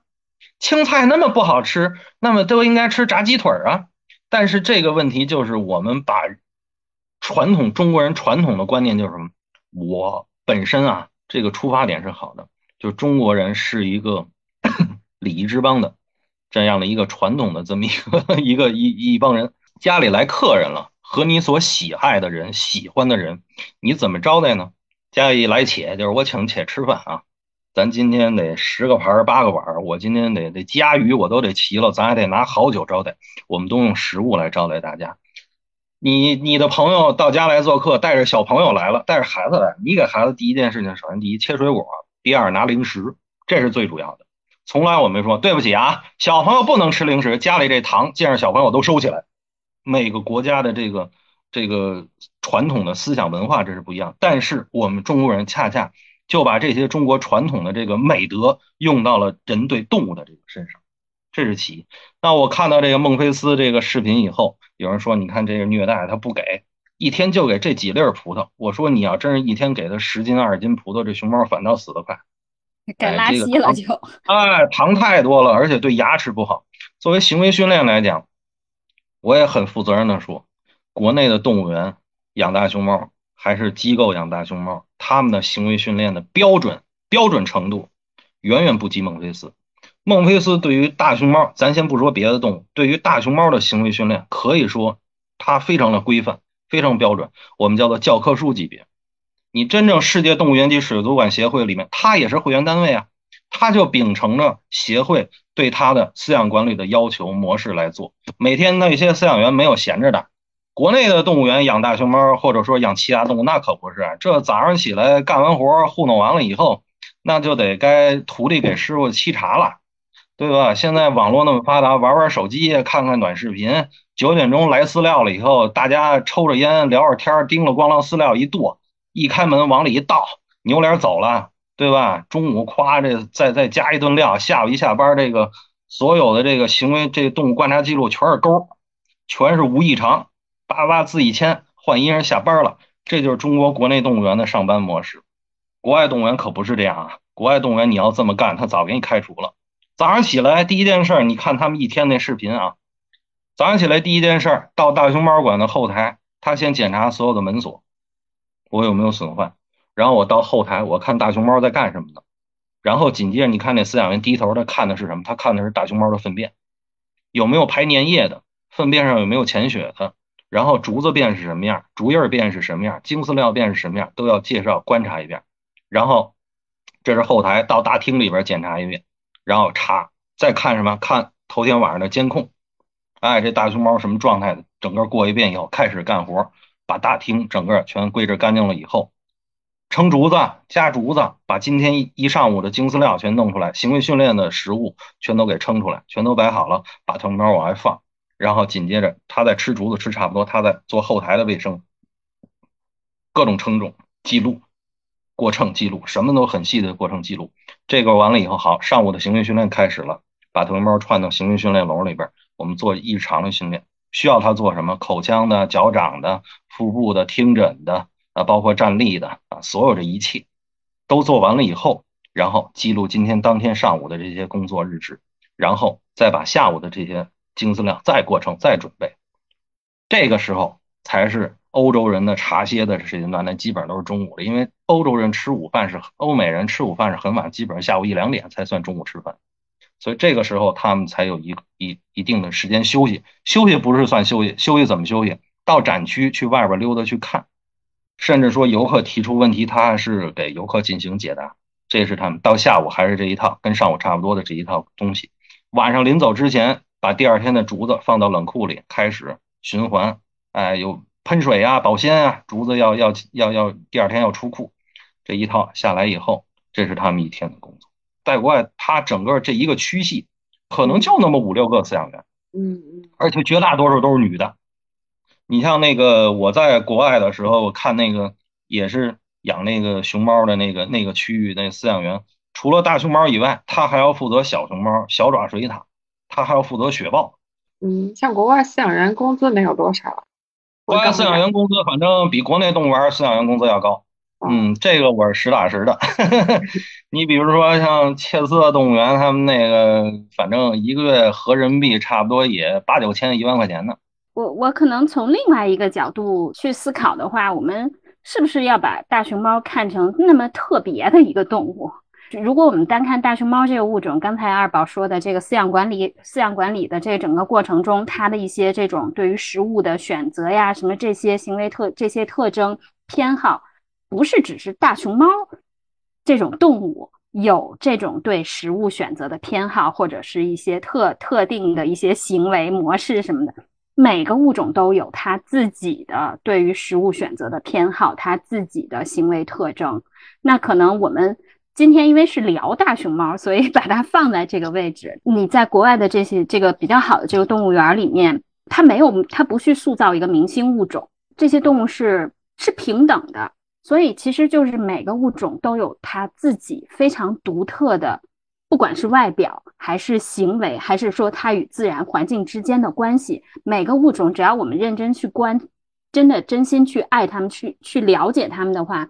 青菜那么不好吃，那么都应该吃炸鸡腿啊。但是这个问题就是我们把传统中国人传统的观念就是什么？我本身啊，这个出发点是好的，就中国人是一个 礼仪之邦的这样的一个传统的这么一个 一个一一帮人，家里来客人了。和你所喜爱的人、喜欢的人，你怎么招待呢？家里来且，就是我请且吃饭啊！咱今天得十个盘八个碗我今天得得家鱼我都得齐了，咱还得拿好酒招待。我们都用食物来招待大家。你你的朋友到家来做客，带着小朋友来了，带着孩子来，你给孩子第一件事情，首先第一切水果，第二拿零食，这是最主要的。从来我没说对不起啊，小朋友不能吃零食，家里这糖见着小朋友都收起来。每个国家的这个这个传统的思想文化这是不一样，但是我们中国人恰恰就把这些中国传统的这个美德用到了人对动物的这个身上，这是其一。那我看到这个孟菲斯这个视频以后，有人说，你看这个虐待他不给，一天就给这几粒葡萄。我说你要真是一天给他十斤二十斤葡萄，这熊猫反倒死得快。该拉稀了就，哎，糖太多了，而且对牙齿不好。作为行为训练来讲，我也很负责任的说，国内的动物园养大熊猫还是机构养大熊猫，他们的行为训练的标准标准程度远远不及孟菲斯。孟菲斯对于大熊猫，咱先不说别的动物，对于大熊猫的行为训练，可以说它非常的规范，非常标准，我们叫做教科书级别。你真正世界动物园及水族馆协会里面，它也是会员单位啊，它就秉承着协会对它的饲养管理的要求模式来做。每天那些饲养员没有闲着的，国内的动物园养大熊猫或者说养其他动物，那可不是。这早上起来干完活糊弄完了以后，那就得该徒弟给师傅沏茶了，对吧？现在网络那么发达，玩玩手机，看看短视频。九点钟来饲料了以后，大家抽着烟聊着天，叮了咣啷饲料一剁。一开门往里一倒，扭脸走了，对吧？中午夸这再再加一顿料，下午一下班，这个所有的这个行为，这动物观察记录全是勾，全是无异常，叭叭自己签，换一人下班了。这就是中国国内动物园的上班模式。国外动物园可不是这样啊！国外动物园你要这么干，他早给你开除了。早上起来第一件事，你看他们一天那视频啊，早上起来第一件事，到大熊猫馆的后台，他先检查所有的门锁。我有没有损坏？然后我到后台，我看大熊猫在干什么呢？然后紧接着，你看那饲养员低头，他看的是什么？他看的是大熊猫的粪便，有没有排粘液的？粪便上有没有潜血的？然后竹子便是什么样？竹叶便是什么样？精饲料便是什么样？都要介绍观察一遍。然后这是后台，到大厅里边检查一遍，然后查，再看什么？看头天晚上的监控。哎，这大熊猫什么状态的？整个过一遍以后，开始干活。把大厅整个全归置干净了以后，称竹子、加竹子，把今天一一上午的精饲料全弄出来，行为训练的食物全都给称出来，全都摆好了，把藤苗往外放，然后紧接着他在吃竹子吃差不多，他在做后台的卫生，各种称重记录，过秤记录，什么都很细的过程记录。这个完了以后，好，上午的行为训练开始了，把藤苗串到行为训练笼里边，我们做日常的训练。需要他做什么？口腔的、脚掌的、腹部的、听诊的啊，包括站立的啊，所有这一切都做完了以后，然后记录今天当天上午的这些工作日志，然后再把下午的这些精资料再过程再准备。这个时候才是欧洲人的茶歇的时间段，那基本上都是中午了，因为欧洲人吃午饭是欧美人吃午饭是很晚，基本上下午一两点才算中午吃饭。所以这个时候他们才有一一一定的时间休息，休息不是算休息，休息怎么休息？到展区去外边溜达去看，甚至说游客提出问题，他是给游客进行解答。这是他们到下午还是这一套，跟上午差不多的这一套东西。晚上临走之前，把第二天的竹子放到冷库里，开始循环。哎，有喷水啊，保鲜啊，竹子要要要要第二天要出库，这一套下来以后，这是他们一天的工作。在国外，他整个这一个区系可能就那么五六个饲养员，嗯嗯，而且绝大多数都是女的。你像那个我在国外的时候，我看那个也是养那个熊猫的那个那个区域那饲养员，除了大熊猫以外，他还要负责小熊猫、小爪水獭，他还要负责雪豹。嗯，像国外饲养员工资没有多少？国外饲养员工资反正比国内动物园饲养员工资要高。嗯，这个我是实打实的。你比如说像切斯动物园，他们那个反正一个月合人民币差不多也八九千、一万块钱呢。我我可能从另外一个角度去思考的话，我们是不是要把大熊猫看成那么特别的一个动物？如果我们单看大熊猫这个物种，刚才二宝说的这个饲养管理、饲养管理的这整个过程中，它的一些这种对于食物的选择呀，什么这些行为特、这些特征偏好。不是只是大熊猫这种动物有这种对食物选择的偏好，或者是一些特特定的一些行为模式什么的。每个物种都有它自己的对于食物选择的偏好，它自己的行为特征。那可能我们今天因为是聊大熊猫，所以把它放在这个位置。你在国外的这些这个比较好的这个动物园里面，它没有，它不去塑造一个明星物种。这些动物是是平等的，所以其实就是每个物种都有它自己非常独特的，不管是外表还是行为，还是说它与自然环境之间的关系，每个物种只要我们认真去观，真的真心去爱它们，去去了解它们的话，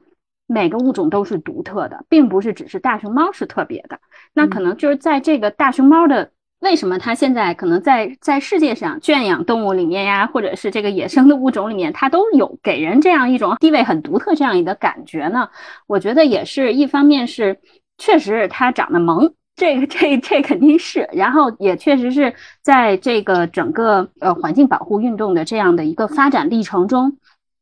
每个物种都是独特的，并不是只是大熊猫是特别的。那可能就是在这个大熊猫的。为什么它现在可能在在世界上圈养动物里面呀，或者是这个野生的物种里面，它都有给人这样一种地位很独特这样一个感觉呢？我觉得也是一方面是确实它长得萌，这个这这肯定是，然后也确实是在这个整个呃环境保护运动的这样的一个发展历程中，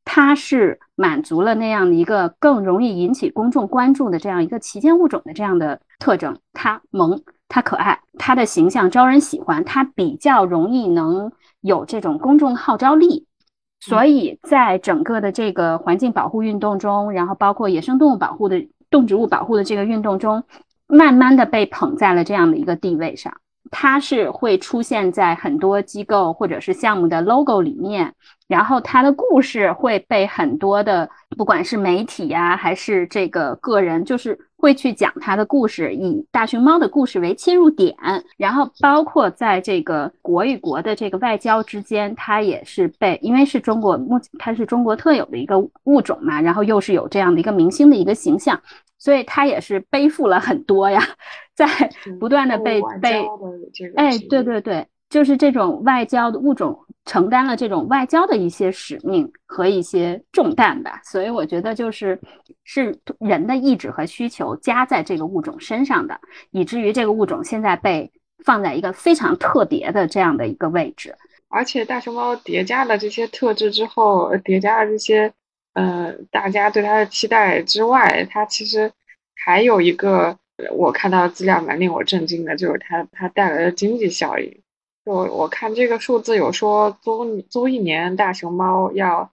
它是满足了那样的一个更容易引起公众关注的这样一个旗舰物种的这样的特征，它萌。它可爱，它的形象招人喜欢，它比较容易能有这种公众号召力，所以在整个的这个环境保护运动中，然后包括野生动物保护的动植物保护的这个运动中，慢慢的被捧在了这样的一个地位上。它是会出现在很多机构或者是项目的 logo 里面，然后他的故事会被很多的不管是媒体呀，还是这个个人，就是会去讲他的故事，以大熊猫的故事为切入点，然后包括在这个国与国的这个外交之间，它也是被因为是中国目它是中国特有的一个物种嘛，然后又是有这样的一个明星的一个形象。所以它也是背负了很多呀，在不断的被被，哎，对对对，就是这种外交的物种承担了这种外交的一些使命和一些重担吧。所以我觉得就是是人的意志和需求加在这个物种身上的，以至于这个物种现在被放在一个非常特别的这样的一个位置。而且大熊猫叠加了这些特质之后，叠加了这些。呃，大家对它的期待之外，它其实还有一个我看到的资料蛮令我震惊的，就是它它带来的经济效益。就我看这个数字有说租租一年大熊猫要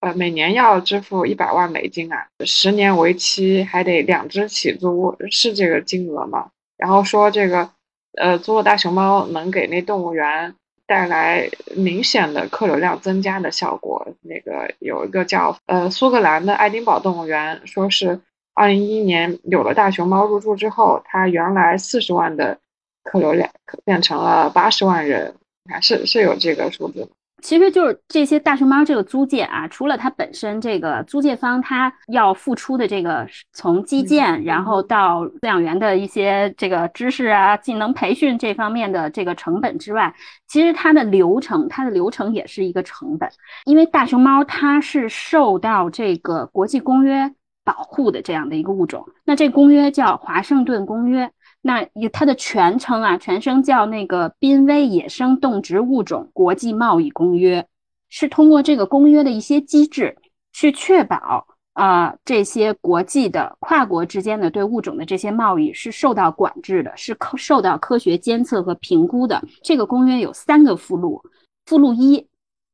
呃每年要支付一百万美金啊，十年为期还得两只起租，是这个金额吗？然后说这个呃租了大熊猫能给那动物园。带来明显的客流量增加的效果。那个有一个叫呃苏格兰的爱丁堡动物园，说是二零一一年有了大熊猫入住之后，它原来四十万的客流量变成了八十万人，还是是有这个数字。其实就是这些大熊猫这个租借啊，除了它本身这个租借方它要付出的这个从基建，然后到饲养员的一些这个知识啊、技能培训这方面的这个成本之外，其实它的流程，它的流程也是一个成本。因为大熊猫它是受到这个国际公约保护的这样的一个物种，那这公约叫华盛顿公约。那它的全称啊，全称叫那个《濒危野生动植物种国际贸易公约》，是通过这个公约的一些机制，去确保啊这些国际的跨国之间的对物种的这些贸易是受到管制的，是科受到科学监测和评估的。这个公约有三个附录，附录一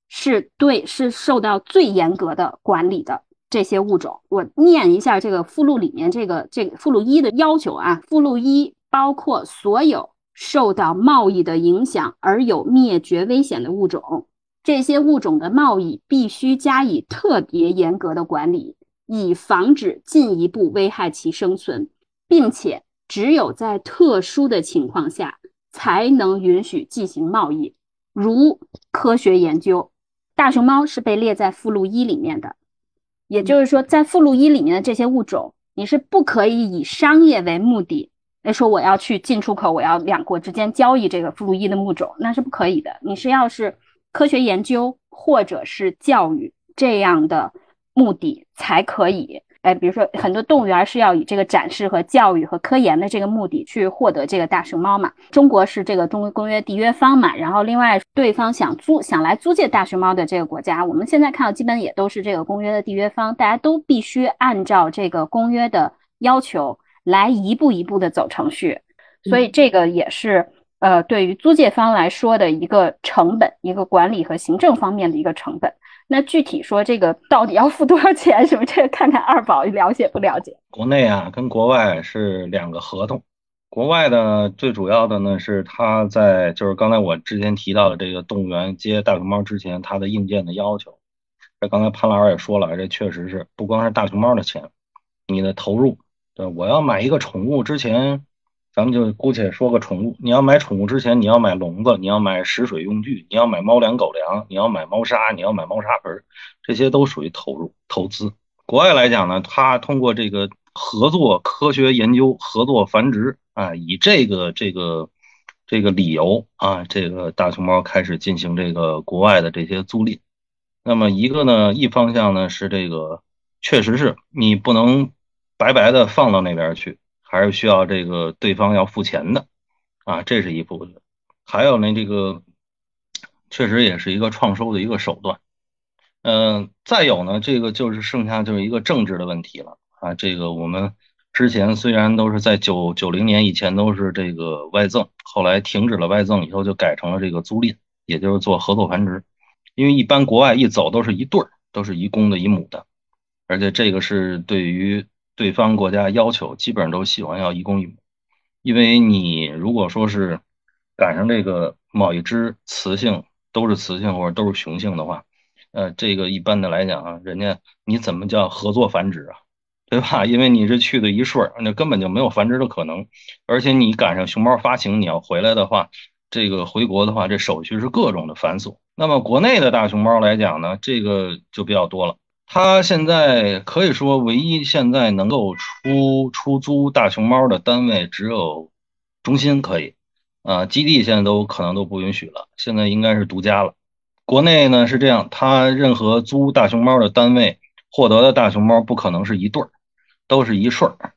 是对是受到最严格的管理的。这些物种，我念一下这个附录里面这个这个附录一的要求啊。附录一包括所有受到贸易的影响而有灭绝危险的物种，这些物种的贸易必须加以特别严格的管理，以防止进一步危害其生存，并且只有在特殊的情况下才能允许进行贸易，如科学研究。大熊猫是被列在附录一里面的。也就是说，在附录一里面的这些物种，你是不可以以商业为目的来说我要去进出口，我要两国之间交易这个附录一的物种，那是不可以的。你是要是科学研究或者是教育这样的目的才可以。哎，比如说很多动物园是要以这个展示和教育和科研的这个目的去获得这个大熊猫嘛？中国是这个中公约缔约方嘛？然后另外对方想租想来租借大熊猫的这个国家，我们现在看到基本也都是这个公约的缔约方，大家都必须按照这个公约的要求来一步一步的走程序，所以这个也是呃对于租借方来说的一个成本，一个管理和行政方面的一个成本。那具体说这个到底要付多少钱？什么这个看看二宝了解不了解？国内啊跟国外是两个合同，国外的最主要的呢是它在就是刚才我之前提到的这个动物园接大熊猫之前它的硬件的要求，这刚才潘老师也说了，这确实是不光是大熊猫的钱，你的投入，对，我要买一个宠物之前，咱们就姑且说个宠物，你要买宠物之前，你要买笼子，你要买食水用具，你要买猫粮狗粮，你要买猫砂，你要买猫砂盆，这些都属于投入投资。国外来讲呢，它通过这个合作科学研究、合作繁殖啊，以这个这个这个理由啊，这个大熊猫开始进行这个国外的这些租赁。那么一个呢，一方向呢是这个，确实是你不能白白的放到那边去，还是需要这个对方要付钱的，啊，这是一部分。还有呢，这个确实也是一个创收的一个手段。嗯，再有呢，这个就是剩下就是一个政治的问题了啊。这个我们之前虽然都是在九九零年以前都是这个外赠，后来停止了外赠以后，就改成了这个租赁，也就是做合作繁殖。因为一般国外一走都是一对儿，都是一公的一母的，而且这个是对于对方国家要求，基本上都喜欢要一公一母。因为你如果说是赶上这个某一只雌性都是雌性或者都是雄性的话，呃，这个一般的来讲啊，人家你怎么叫合作繁殖啊，对吧？因为你是去的一顺儿，那根本就没有繁殖的可能。而且你赶上熊猫发情，你要回来的话，这个回国的话，这手续是各种的繁琐。那么国内的大熊猫来讲呢，这个就比较多了。它现在可以说唯一现在能够出出租大熊猫的单位只有中心可以，啊，基地现在都可能都不允许了。现在应该是独家了。国内呢是这样，它任何租大熊猫的单位获得的大熊猫不可能是一对儿，都是一顺儿，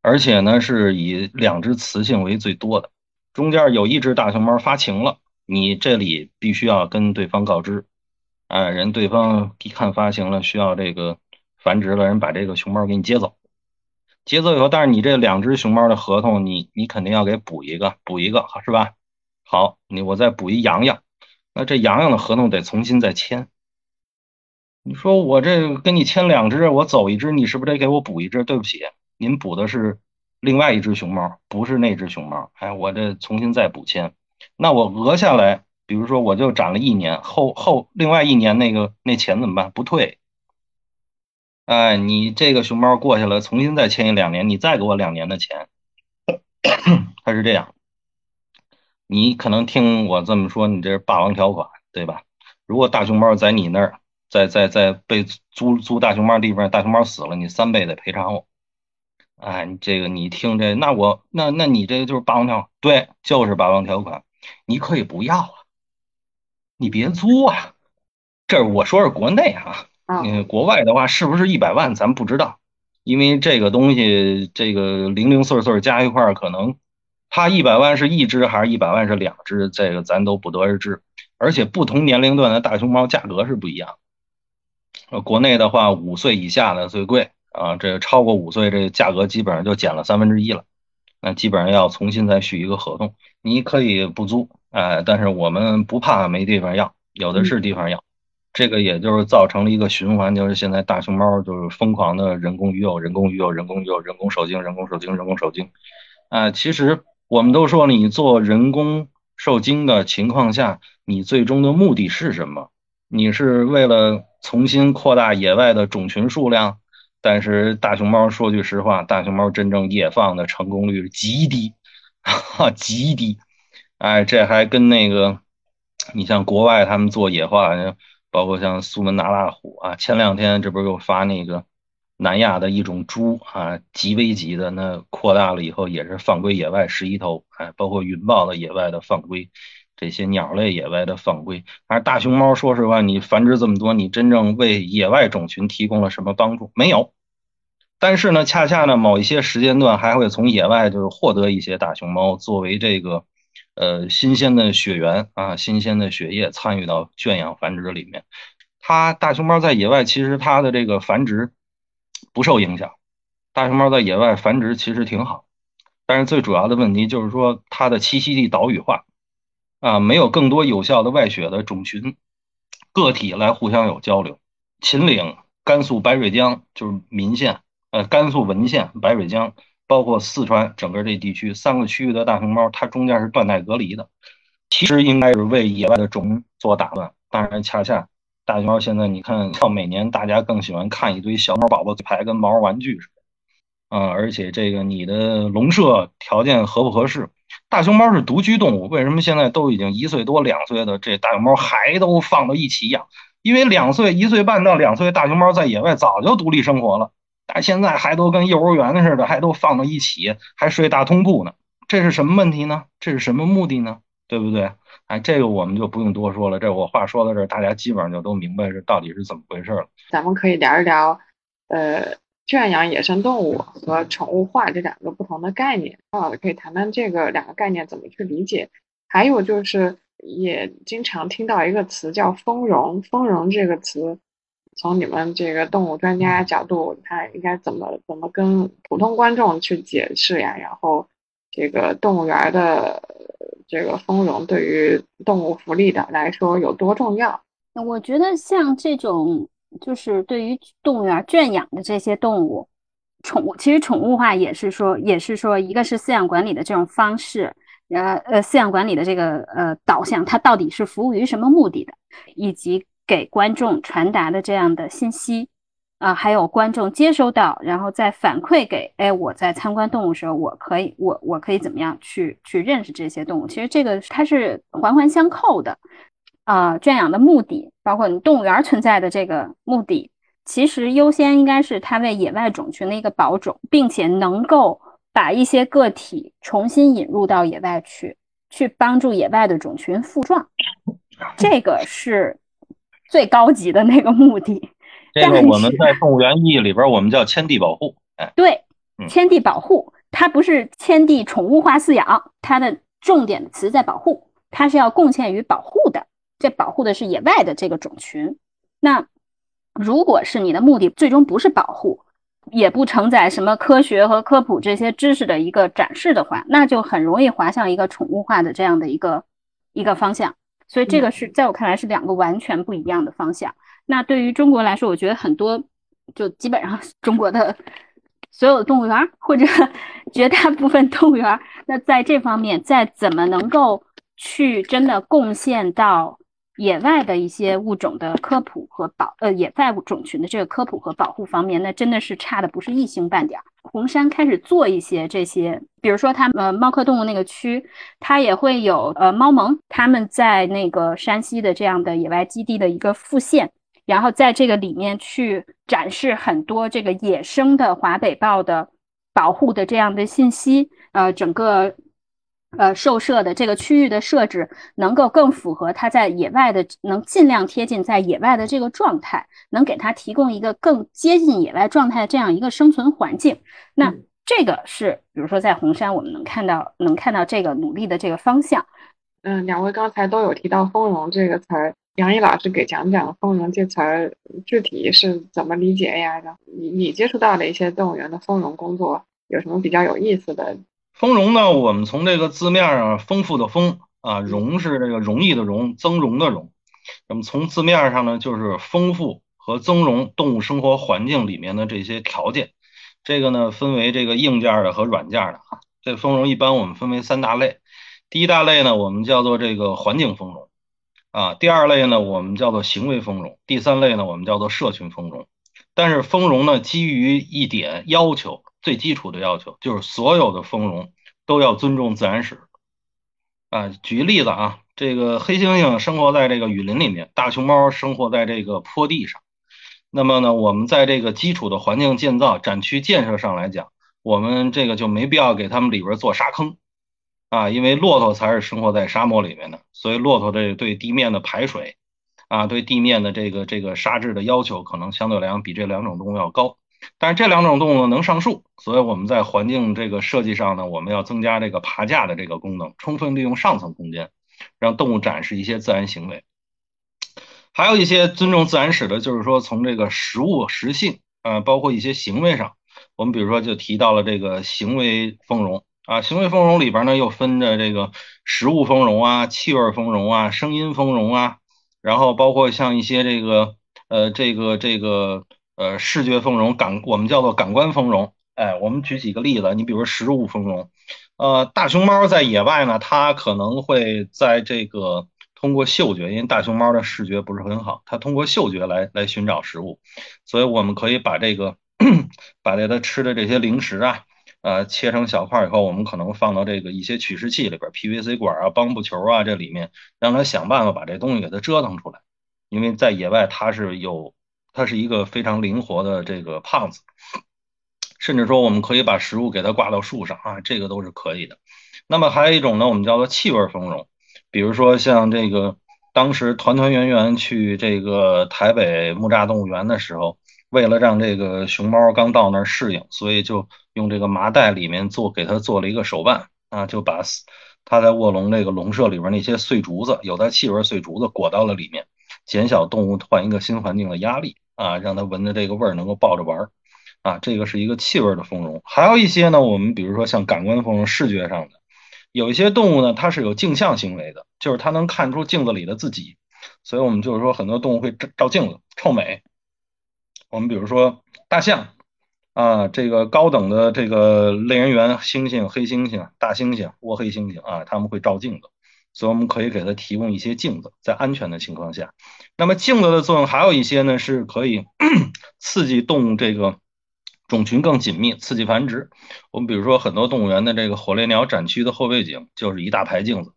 而且呢是以两只雌性为最多的，中间有一只大熊猫发情了。你这里必须要跟对方告知，啊，人对方一看发行了，需要这个繁殖了，人把这个熊猫给你接走，接走以后，但是你这两只熊猫的合同，你你肯定要给补一个，补一个，是吧？好，你我再补一洋洋，那这洋洋的合同得重新再签。你说我这跟你签两只，我走一只，你是不是得给我补一只？对不起，您补的是另外一只熊猫，不是那只熊猫，哎，我这重新再补签。那我讹下来，比如说我就攒了一年，后后另外一年那个那钱怎么办？不退。哎，你这个熊猫过去了，重新再签一两年，你再给我两年的钱。他是这样，你可能听我这么说，你这是霸王条款，对吧？如果大熊猫在你那儿，在在在被租租大熊猫地方，大熊猫死了，你三倍得赔偿我。哎，你这个你听这，那我那那你这个就是霸王条，对，就是霸王条款。你可以不要啊，你别租啊。这我说是国内啊，嗯，国外的话是不是一百万咱不知道，因为这个东西这个零零碎碎加一块儿，可能它一百万是一只还是一百万是两只，这个咱都不得而知。而且不同年龄段的大熊猫价格是不一样。呃，国内的话五岁以下的最贵啊，这超过五岁这价格基本上就减了三分之一了。那基本上要重新再续一个合同，你可以不租，哎，但是我们不怕没地方要，有的是地方要，这个也就是造成了一个循环，就是现在大熊猫就是疯狂的人工育幼，人工育幼，人工育幼，人工受精，人工受精，人工受精，啊，其实我们都说你做人工受精的情况下，你最终的目的是什么？你是为了重新扩大野外的种群数量？但是大熊猫说句实话，大熊猫真正野放的成功率极低，哈，极低。哎，这还跟那个，你像国外他们做野化，包括像苏门答腊虎啊，前两天这不是又发那个南亚的一种猪啊，极危急的，那扩大了以后也是放归野外十一头，哎，包括云豹的野外的放归，这些鸟类野外的放归。而大熊猫说实话，你繁殖这么多，你真正为野外种群提供了什么帮助？没有。但是呢，恰恰呢，某一些时间段还会从野外就是获得一些大熊猫，作为这个，呃，新鲜的血源啊，新鲜的血液参与到圈养繁殖里面。它大熊猫在野外其实它的这个繁殖不受影响，大熊猫在野外繁殖其实挺好。但是最主要的问题就是说它的栖息地岛屿化啊，没有更多有效的外血的种群个体来互相有交流。秦岭、甘肃白水江就是岷县。呃，甘肃文县、白水江，包括四川整个这地区三个区域的大熊猫，它中间是断代隔离的。其实应该是为野外的种做打算，当然恰恰大熊猫现在你看，像每年大家更喜欢看一堆小猫宝宝嘴牌跟毛玩具似的，嗯，而且这个你的笼舍条件合不合适？大熊猫是独居动物，为什么现在都已经一岁多、两岁的这大熊猫还都放到一起养？因为两岁、一岁半到两岁大熊猫在野外早就独立生活了，但现在还都跟幼儿园似的，还都放到一起，还睡大通铺呢。这是什么问题呢？这是什么目的呢？对不对？哎，这个我们就不用多说了。这我话说到这儿，大家基本上就都明白这到底是怎么回事了。咱们可以聊一聊，呃，圈养野生动物和宠物化这两个不同的概念。张老师可以谈谈这个两个概念怎么去理解。还有就是，也经常听到一个词叫“丰容”。丰容这个词，从你们这个动物专家角度，他应该怎么怎么跟普通观众去解释呀？然后，这个动物园的。这个丰容对于动物福利的来说有多重要？我觉得像这种就是对于动物园圈养的这些动物，宠物其实宠物化也是说，也是说，一个是饲养管理的这种方式，呃呃，饲养管理的这个呃导向，它到底是服务于什么目的的，以及给观众传达的这样的信息。啊，还有观众接收到，然后再反馈给，哎，我在参观动物时候，我可以，我我可以怎么样去去认识这些动物？其实这个它是环环相扣的，啊，圈养的目的，包括你动物园存在的这个目的，其实优先应该是它为野外种群的一个保种，并且能够把一些个体重新引入到野外去，去帮助野外的种群复壮，这个是最高级的那个目的。这个我们在动物园意义里边，我们叫迁地保护。哎，对，迁地保护，它不是迁地宠物化饲养，它的重点词在保护，它是要贡献于保护的。这保护的是野外的这个种群。那如果是你的目的最终不是保护，也不承载什么科学和科普这些知识的一个展示的话，那就很容易滑向一个宠物化的这样的一个一个方向。所以这个是在我看来是两个完全不一样的方向。那对于中国来说，我觉得很多就基本上中国的所有的动物园或者 绝大部分动物园，那在这方面，在怎么能够去真的贡献到野外的一些物种的科普和保呃野外种群的这个科普和保护方面，那真的是差的不是一星半点儿。红山开始做一些这些，比如说他呃猫科动物那个区，它也会有呃猫盟，他们在那个山西的这样的野外基地的一个复现。然后在这个里面去展示很多这个野生的华北豹的保护的这样的信息，呃，整个呃兽舍的这个区域的设置能够更符合它在野外的，能尽量贴近在野外的这个状态，能给它提供一个更接近野外状态的这样一个生存环境。那这个是，比如说在红山，我们能看到能看到这个努力的这个方向。嗯，两位刚才都有提到“丰容”这个词儿。杨毅老师给讲讲“丰容”这词儿具体是怎么理解呀？你你接触到的一些动物园的丰容工作有什么比较有意思的？丰容呢？我们从这个字面上，丰富的丰啊，容是这个容易的容，增容的容。那么从字面上呢，就是丰富和增容动物生活环境里面的这些条件。这个呢，分为这个硬件的和软件的啊。这丰容一般我们分为三大类。第一大类呢，我们叫做这个环境丰容。啊，第二类呢，我们叫做行为丰容；第三类呢，我们叫做社群丰容。但是丰容呢，基于一点要求，最基础的要求就是所有的丰容都要尊重自然史。啊，举个例子啊，这个黑猩猩生活在这个雨林里面，大熊猫生活在这个坡地上。那么呢，我们在这个基础的环境建造、展区建设上来讲，我们这个就没必要给他们里边做沙坑。啊，因为骆驼才是生活在沙漠里面的，所以骆驼这对地面的排水，啊，对地面的这个这个沙质的要求，可能相对来讲比这两种动物要高。但是这两种动物能上树，所以我们在环境这个设计上呢，我们要增加这个爬架的这个功能，充分利用上层空间，让动物展示一些自然行为。还有一些尊重自然史的，就是说从这个食物食性，啊，包括一些行为上，我们比如说就提到了这个行为丰容。啊，行为丰容里边呢，又分着这个食物丰容啊、气味丰容啊、声音丰容啊，然后包括像一些这个呃这个这个呃视觉丰容感，我们叫做感官丰容。哎，我们举几个例子，你比如说食物丰容，呃，大熊猫在野外呢，它可能会在这个通过嗅觉，因为大熊猫的视觉不是很好，它通过嗅觉来来寻找食物，所以我们可以把这个 把这它吃的这些零食啊，呃，切成小块以后，我们可能放到这个一些取食器里边，PVC 管啊、帮布球啊这里面，让它想办法把这东西给它折腾出来，因为在野外它是有，它是一个非常灵活的这个胖子。甚至说，我们可以把食物给它挂到树上啊，这个都是可以的。那么还有一种呢，我们叫做气味丰容，比如说像这个当时团团圆圆去这个台北木栅动物园的时候，为了让这个熊猫刚到那儿适应，所以就用这个麻袋里面做给它做了一个手办啊，就把它在卧龙这个笼舍里边那些碎竹子，有它气味碎竹子裹到了里面，减小动物换一个新环境的压力啊，让它闻着这个味儿能够抱着玩儿。啊，这个是一个气味的丰容，还有一些呢，我们比如说像感官丰容，视觉上的，有一些动物呢，它是有镜像行为的，就是它能看出镜子里的自己，所以我们就是说很多动物会照照镜子，臭美。我们比如说大象，啊，这个高等的这个类人猿，猩猩、黑猩猩、大猩猩、倭黑猩猩啊，他们会照镜子，所以我们可以给它提供一些镜子，在安全的情况下。那么镜子的作用还有一些呢，是可以 刺激动物这个。种群更紧密，刺激繁殖。我们比如说，很多动物园的这个火烈鸟展区的后背景就是一大排镜子。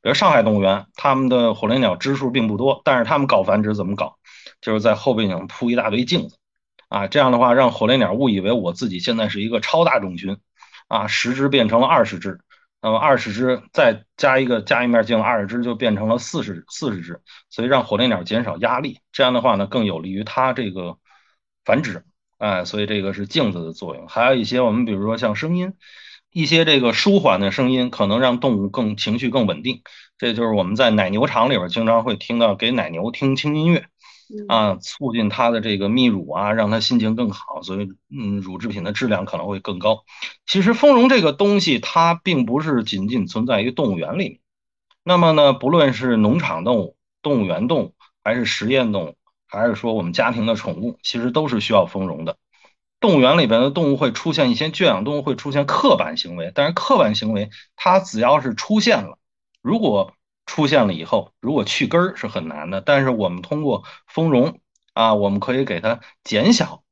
比如上海动物园，他们的火烈鸟只数并不多，但是他们搞繁殖怎么搞？就是在后背景铺一大堆镜子，啊，这样的话让火烈鸟误以为我自己现在是一个超大种群，啊，十只变成了二十只，那么二十只再加一个加一面镜，二十只就变成了四十四十只，所以让火烈鸟减少压力，这样的话呢，更有利于它这个繁殖。哎，所以这个是镜子的作用，还有一些我们比如说像声音，一些这个舒缓的声音可能让动物更情绪更稳定。这就是我们在奶牛场里边经常会听到，给奶牛听轻音乐，啊，促进它的这个泌乳啊，让它心情更好，所以嗯，乳制品的质量可能会更高。其实丰容这个东西，它并不是仅仅存在于动物园里面。那么呢，不论是农场动物、动物园动物，还是实验动物。还是说我们家庭的宠物，其实都是需要丰容的。动物园里边的动物会出现一些圈养动物会出现刻板行为，但是刻板行为它只要是出现了，如果出现了以后，如果去根儿是很难的。但是我们通过丰容啊，我们可以给它减小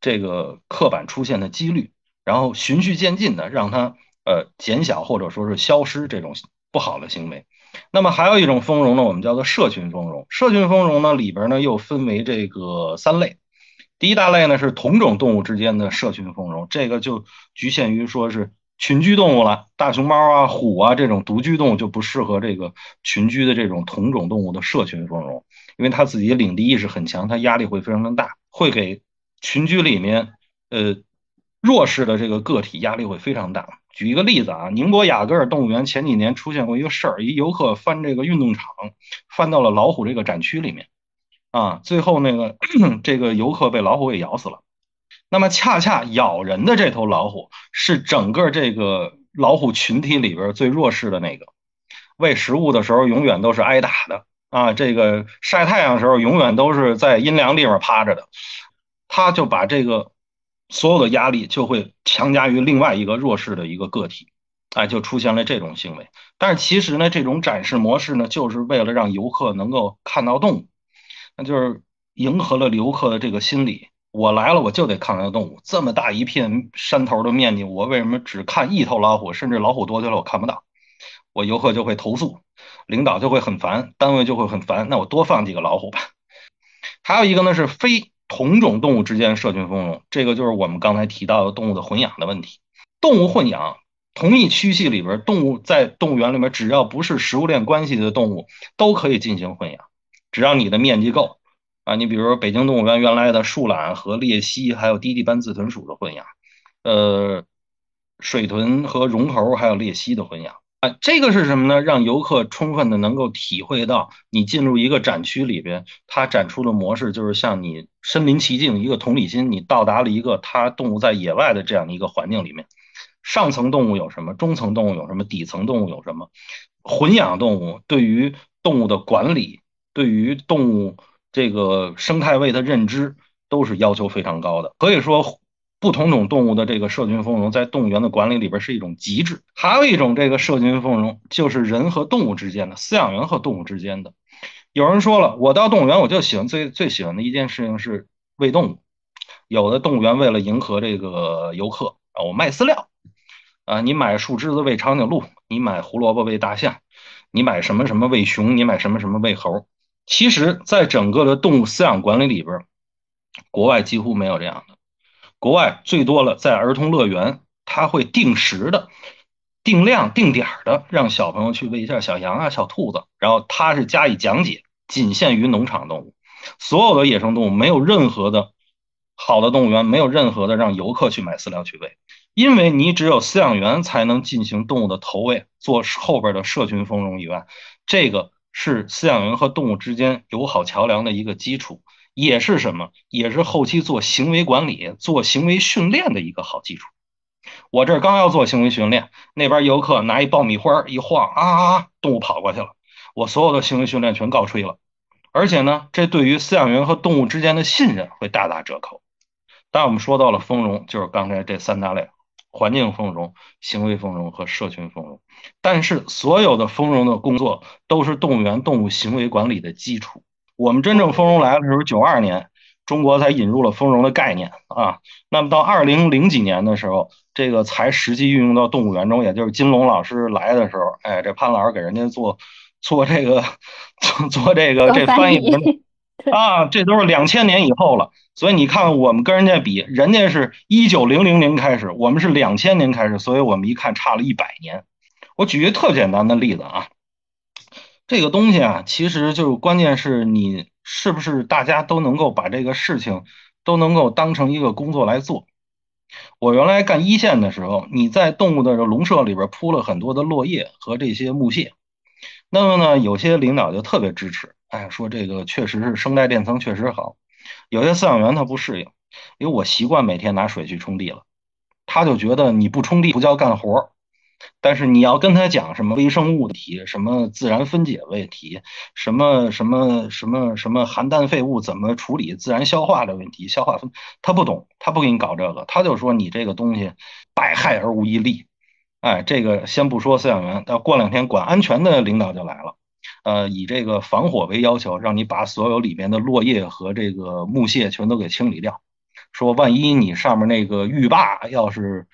这个刻板出现的几率，然后循序渐进的让它呃减小或者说是消失这种不好的行为。那么还有一种丰容呢，我们叫做社群丰容。社群丰容呢，里边呢又分为这个三类。第一大类呢是同种动物之间的社群丰容，这个就局限于说是群居动物了，大熊猫啊、虎啊这种独居动物就不适合这个群居的这种同种动物的社群丰容，因为它自己领地意识很强，它压力会非常的大，会给群居里面呃弱势的这个个体压力会非常大。举一个例子啊，宁波雅戈尔动物园前几年出现过一个事儿，一游客翻这个运动场，翻到了老虎这个展区里面，啊，最后那个 这个游客被老虎给咬死了。那么恰恰咬人的这头老虎是整个这个老虎群体里边最弱势的那个，喂食物的时候永远都是挨打的啊，这个晒太阳的时候永远都是在阴凉地方趴着的，他就把这个。所有的压力就会强加于另外一个弱势的一个个体，哎，就出现了这种行为。但是其实呢，这种展示模式呢，就是为了让游客能够看到动物，那就是迎合了游客的这个心理。我来了，我就得看看动物。这么大一片山头的面积，我为什么只看一头老虎？甚至老虎多起来我看不到，我游客就会投诉，领导就会很烦，单位就会很烦。那我多放几个老虎吧。还有一个呢是非。同种动物之间社群丰容，这个就是我们刚才提到的动物的混养的问题。动物混养，同一区系里边，动物在动物园里面，只要不是食物链关系的动物，都可以进行混养，只要你的面积够啊。你比如说北京动物园原来的树懒和鬣蜥，还有低地斑刺豚鼠的混养，呃，水豚和绒猴还有鬣蜥的混养。啊，这个是什么呢？让游客充分的能够体会到，你进入一个展区里边，它展出的模式就是像你身临其境，一个同理心，你到达了一个它动物在野外的这样的一个环境里面。上层动物有什么？中层动物有什么？底层动物有什么？混养动物对于动物的管理，对于动物这个生态位的认知，都是要求非常高的。可以说，不同种动物的这个社群丰容，在动物园的管理里边是一种极致。还有一种这个社群丰容，就是人和动物之间的，饲养员和动物之间的。有人说了，我到动物园，我就喜欢最最喜欢的一件事情是喂动物。有的动物园为了迎合这个游客啊，我卖饲料啊，你买树枝子喂长颈鹿，你买胡萝卜喂大象，你买什么什么喂熊，你买什么什么喂猴。其实，在整个的动物饲养管理里边，国外几乎没有这样的。国外最多了，在儿童乐园，他会定时的、定量、定点的让小朋友去喂一下小羊啊、小兔子，然后他是加以讲解，仅限于农场动物，所有的野生动物没有任何的好的动物园没有任何的让游客去买饲料去喂，因为你只有饲养员才能进行动物的投喂，做后边的社群丰容以外，这个是饲养员和动物之间友好桥梁的一个基础。也是什么？也是后期做行为管理、做行为训练的一个好基础。我这刚要做行为训练，那边游客拿一爆米花一晃啊啊啊，动物跑过去了，我所有的行为训练全告吹了。而且呢，这对于饲养员和动物之间的信任会大打折扣。但我们说到了丰容，就是刚才这三大类：环境丰容、行为丰容和社群丰容。但是，所有的丰容的工作都是动物园动物行为管理的基础。我们真正丰容来的时候，九二年，中国才引入了丰容的概念啊。那么到二零零几年的时候，这个才实际运用到动物园中，也就是金龙老师来的时候，哎，这潘老师给人家做 做这个做做这个这翻译啊，这都是两千年以后了。所以你看，我们跟人家比，人家是一九零零年开始，我们是两千年开始，所以我们一看差了一百年。我举一个特简单的例子啊。这个东西啊，其实就是关键是你是不是大家都能够把这个事情都能够当成一个工作来做。我原来干一线的时候，你在动物的笼舍里边铺了很多的落叶和这些木屑，那么呢，有些领导就特别支持，哎，说这个确实是生态垫层确实好。有些饲养员他不适应，因为我习惯每天拿水去冲地了，他就觉得你不冲地不叫干活儿。但是你要跟他讲什么微生物题，什么自然分解问题，什么什么什么什么含氮废物怎么处理，自然消化的问题，消化分，他不懂，他不给你搞这个，他就说你这个东西百害而无一利。哎，这个先不说饲养员，要过两天管安全的领导就来了，呃，以这个防火为要求，让你把所有里面的落叶和这个木屑全都给清理掉，说万一你上面那个浴霸要是。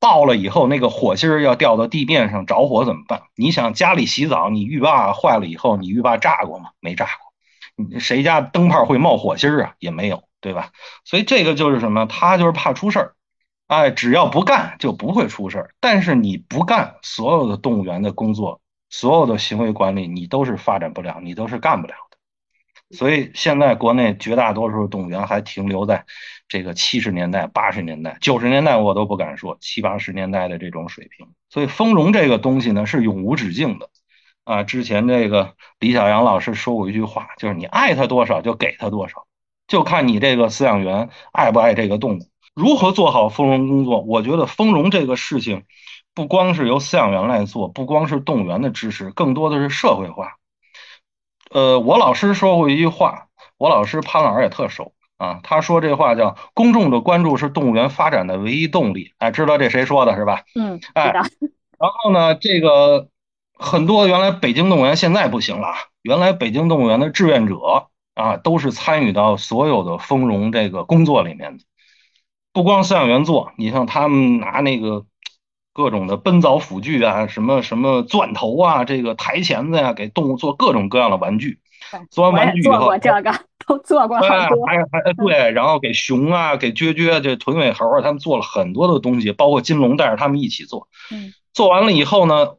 爆了以后，那个火星儿要掉到地面上着火怎么办？你想家里洗澡，你浴霸坏了以后，你浴霸炸过吗？没炸过。谁家灯泡会冒火星儿啊？也没有，对吧？所以这个就是什么？他就是怕出事儿。哎，只要不干就不会出事儿。但是你不干，所有的动物园的工作，所有的行为管理，你都是发展不了，你都是干不了的。所以现在国内绝大多数动物园还停留在这个七十年代、八十年代、九十年代，我都不敢说七八十年代的这种水平。所以丰容这个东西呢是永无止境的啊！之前这个李小阳老师说过一句话，就是你爱他多少就给他多少，就看你这个饲养员爱不爱这个动物。如何做好丰容工作？我觉得丰容这个事情不光是由饲养员来做，不光是动物园的支持，更多的是社会化。呃，我老师说过一句话，我老师潘老师也特熟啊。他说这话叫“公众的关注是动物园发展的唯一动力”。哎，知道这谁说的是吧？嗯，哎，然后呢，这个很多原来北京动物园现在不行了，原来北京动物园的志愿者啊，都是参与到所有的丰容这个工作里面的。不光饲养员做，你像他们拿那个。各种的奔凿辅具啊，什么什么钻头啊，这个台钳子呀，给动物做各种各样的玩具。做完玩具以后，做过这个，都做过好多。还还对，然后给熊啊，给撅撅这豚尾猴啊，他们做了很多的东西，包括金龙带着他们一起做。嗯。做完了以后呢，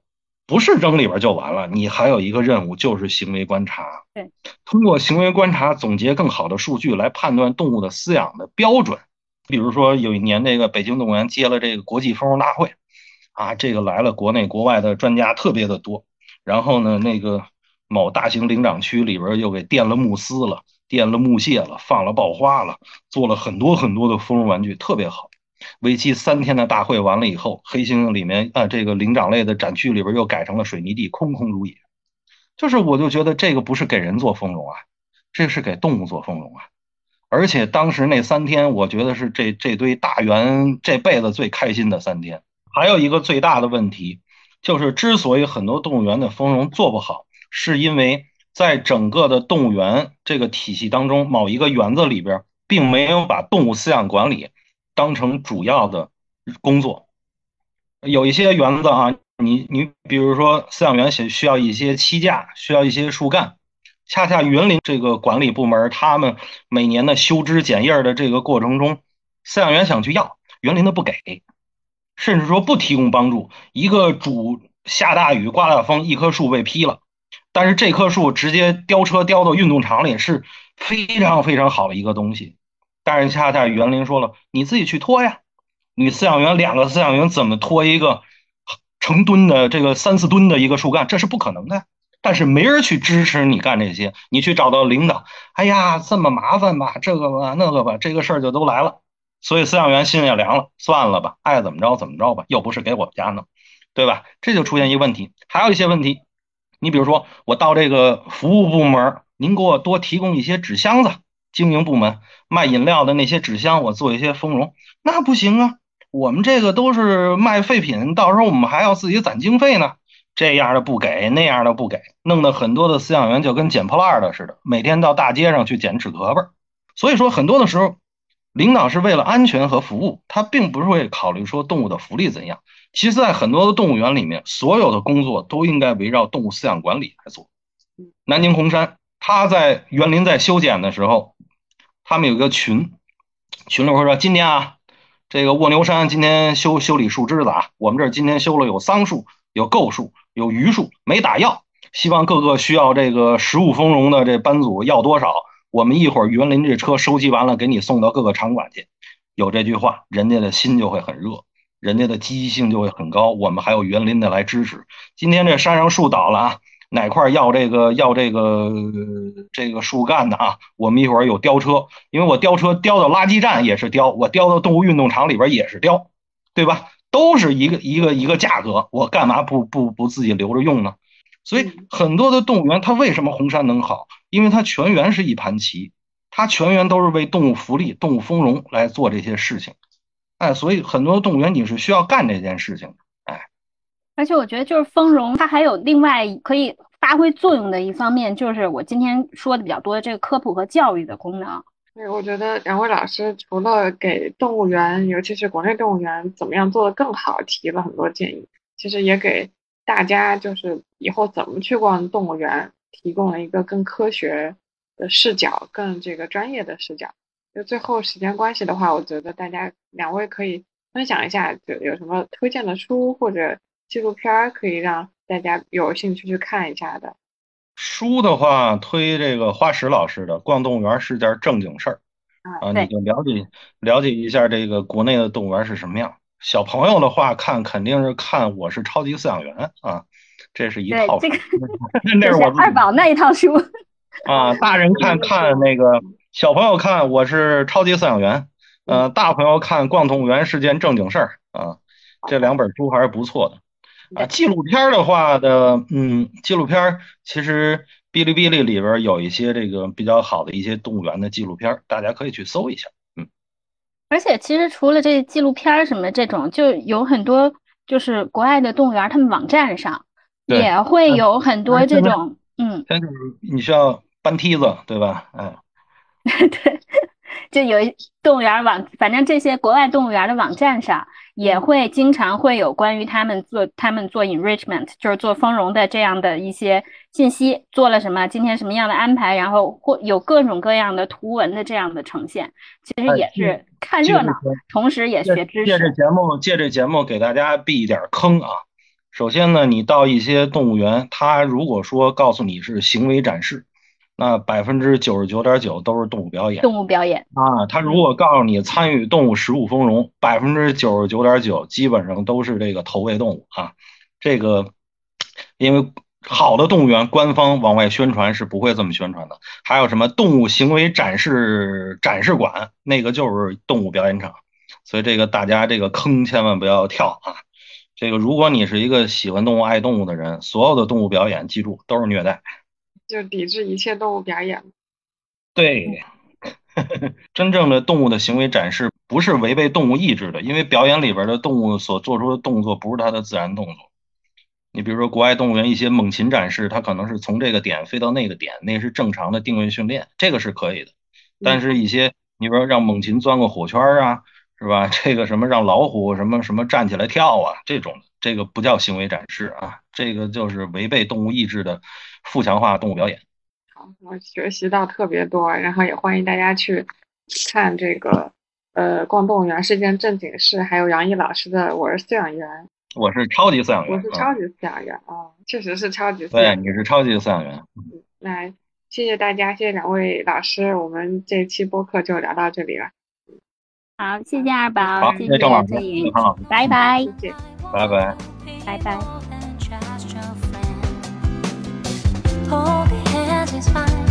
不是扔里边就完了，你还有一个任务，就是行为观察。对。通过行为观察，总结更好的数据来判断动物的饲养的标准。比如说，有一年那个北京动物园接了这个国际蜂王大会。啊，这个来了，国内国外的专家特别的多。然后呢，那个某大型灵长区里边又给垫了慕斯了，垫了木屑了，放了爆花了，做了很多很多的丰容玩具，特别好。为期三天的大会完了以后，黑猩猩里面啊，这个灵长类的展区里边又改成了水泥地，空空如也。就是我就觉得这个不是给人做丰容啊，这是给动物做丰容啊。而且当时那三天，我觉得是这这堆大猿这辈子最开心的三天。还有一个最大的问题，就是之所以很多动物园的丰容做不好，是因为在整个的动物园这个体系当中，某一个园子里边，并没有把动物饲养管理当成主要的工作。有一些园子啊，你你比如说饲养员需需要一些栖架，需要一些树干。恰恰园林这个管理部门，他们每年的修枝剪叶的这个过程中，饲养员想去要，园林的不给，甚至说不提供帮助。一个主下大雨刮大风，一棵树被劈了，但是这棵树直接吊车吊到运动场里，是非常非常好的一个东西。但是恰恰园林说了，你自己去拖呀，你饲养员两个饲养员怎么拖一个成吨的这个三四吨的一个树干，这是不可能的。但是没人去支持你干这些，你去找到领导，哎呀，这么麻烦吧，这个吧，那个吧，这个事儿就都来了。所以饲养员心也凉了，算了吧，爱怎么着怎么着吧，又不是给我们家弄，对吧？这就出现一个问题，还有一些问题，你比如说，我到这个服务部门，您给我多提供一些纸箱子，经营部门卖饮料的那些纸箱，我做一些丰容，那不行啊，我们这个都是卖废品，到时候我们还要自己攒经费呢。这样的不给，那样的不给，弄得很多的饲养员就跟捡破烂的似的，每天到大街上去捡纸壳儿。所以说，很多的时候，领导是为了安全和服务，他并不是会考虑说动物的福利怎样。其实，在很多的动物园里面，所有的工作都应该围绕动物饲养管理来做。南京红山，他在园林在修剪的时候，他们有一个群，群里会说：“今天啊，这个卧牛山今天修修理树枝子啊，我们这儿今天修了有桑树，有构树。”有榆树没打药，希望各个需要这个食物丰容的这班组要多少，我们一会儿园林这车收集完了，给你送到各个场馆去。有这句话，人家的心就会很热，人家的积极性就会很高。我们还有园林的来支持。今天这山上树倒了啊，哪块要这个要这个这个树干的啊？我们一会儿有吊车，因为我吊车吊到垃圾站也是吊，我吊到动物运动场里边也是吊，对吧？都是一个一个一个价格，我干嘛不不不自己留着用呢？所以很多的动物园，它为什么红山能好？因为它全员是一盘棋，它全员都是为动物福利、动物丰容来做这些事情。哎，所以很多动物园你是需要干这件事情的。哎，而且我觉得就是丰容，它还有另外可以发挥作用的一方面，就是我今天说的比较多的这个科普和教育的功能。对，我觉得两位老师除了给动物园，尤其是国内动物园怎么样做得更好提了很多建议，其实也给大家就是以后怎么去逛动物园提供了一个更科学的视角，更这个专业的视角。就最后时间关系的话，我觉得大家两位可以分享一下，就有什么推荐的书或者纪录片可以让大家有兴趣去看一下的。书的话，推这个花石老师的《逛动物园是件正经事儿》啊，你就了解了解一下这个国内的动物园是什么样。小朋友的话看肯定是看《我是超级饲养员》啊，这是一套。这个那是我二宝那一套书啊。大人看看那个，小朋友看《我是超级饲养员》，呃，大朋友看《逛动物园是件正经事儿》啊，这两本书还是不错的。啊，纪录片的话的，嗯，纪录片其实哔哩哔哩里边有一些这个比较好的一些动物园的纪录片，大家可以去搜一下，嗯。而且其实除了这纪录片什么这种，就有很多就是国外的动物园，他们网站上也会有很多这种，嗯。但是你需要搬梯子，对吧？嗯。对。就有动物园网，反正这些国外动物园的网站上也会经常会有关于他们做他们做 enrichment，就是做丰容的这样的一些信息，做了什么，今天什么样的安排，然后或有各种各样的图文的这样的呈现，其实也是看热闹，同时也学知识。借这节目，借这节目给大家避一点坑啊。首先呢，你到一些动物园，他如果说告诉你是行为展示。那百分之九十九点九都是动物表演，动物表演啊！他如果告诉你参与动物食物丰容，百分之九十九点九基本上都是这个投喂动物啊。这个，因为好的动物园官方往外宣传是不会这么宣传的。还有什么动物行为展示展示馆，那个就是动物表演场，所以这个大家这个坑千万不要跳啊！这个如果你是一个喜欢动物、爱动物的人，所有的动物表演，记住都是虐待。就抵制一切动物表演。对，真正的动物的行为展示不是违背动物意志的，因为表演里边的动物所做出的动作不是它的自然动作。你比如说国外动物园一些猛禽展示，它可能是从这个点飞到那个点，那是正常的定位训练，这个是可以的。但是，一些你比如说让猛禽钻个火圈啊，是吧？这个什么让老虎什么什么站起来跳啊，这种这个不叫行为展示啊，这个就是违背动物意志的富强化动物表演。好，我学习到特别多，然后也欢迎大家去看这个呃逛动物园是件正经事，还有杨毅老师的我是饲养员。我是超级饲养员，我是超级饲养员啊，确实是超级饲养。对，你是超级饲养员。嗯，那谢谢大家，谢谢两位老师，我们这期播客就聊到这里了。好，谢谢二宝，谢谢郑老师，拜拜，拜拜，拜拜。Hands, is fine.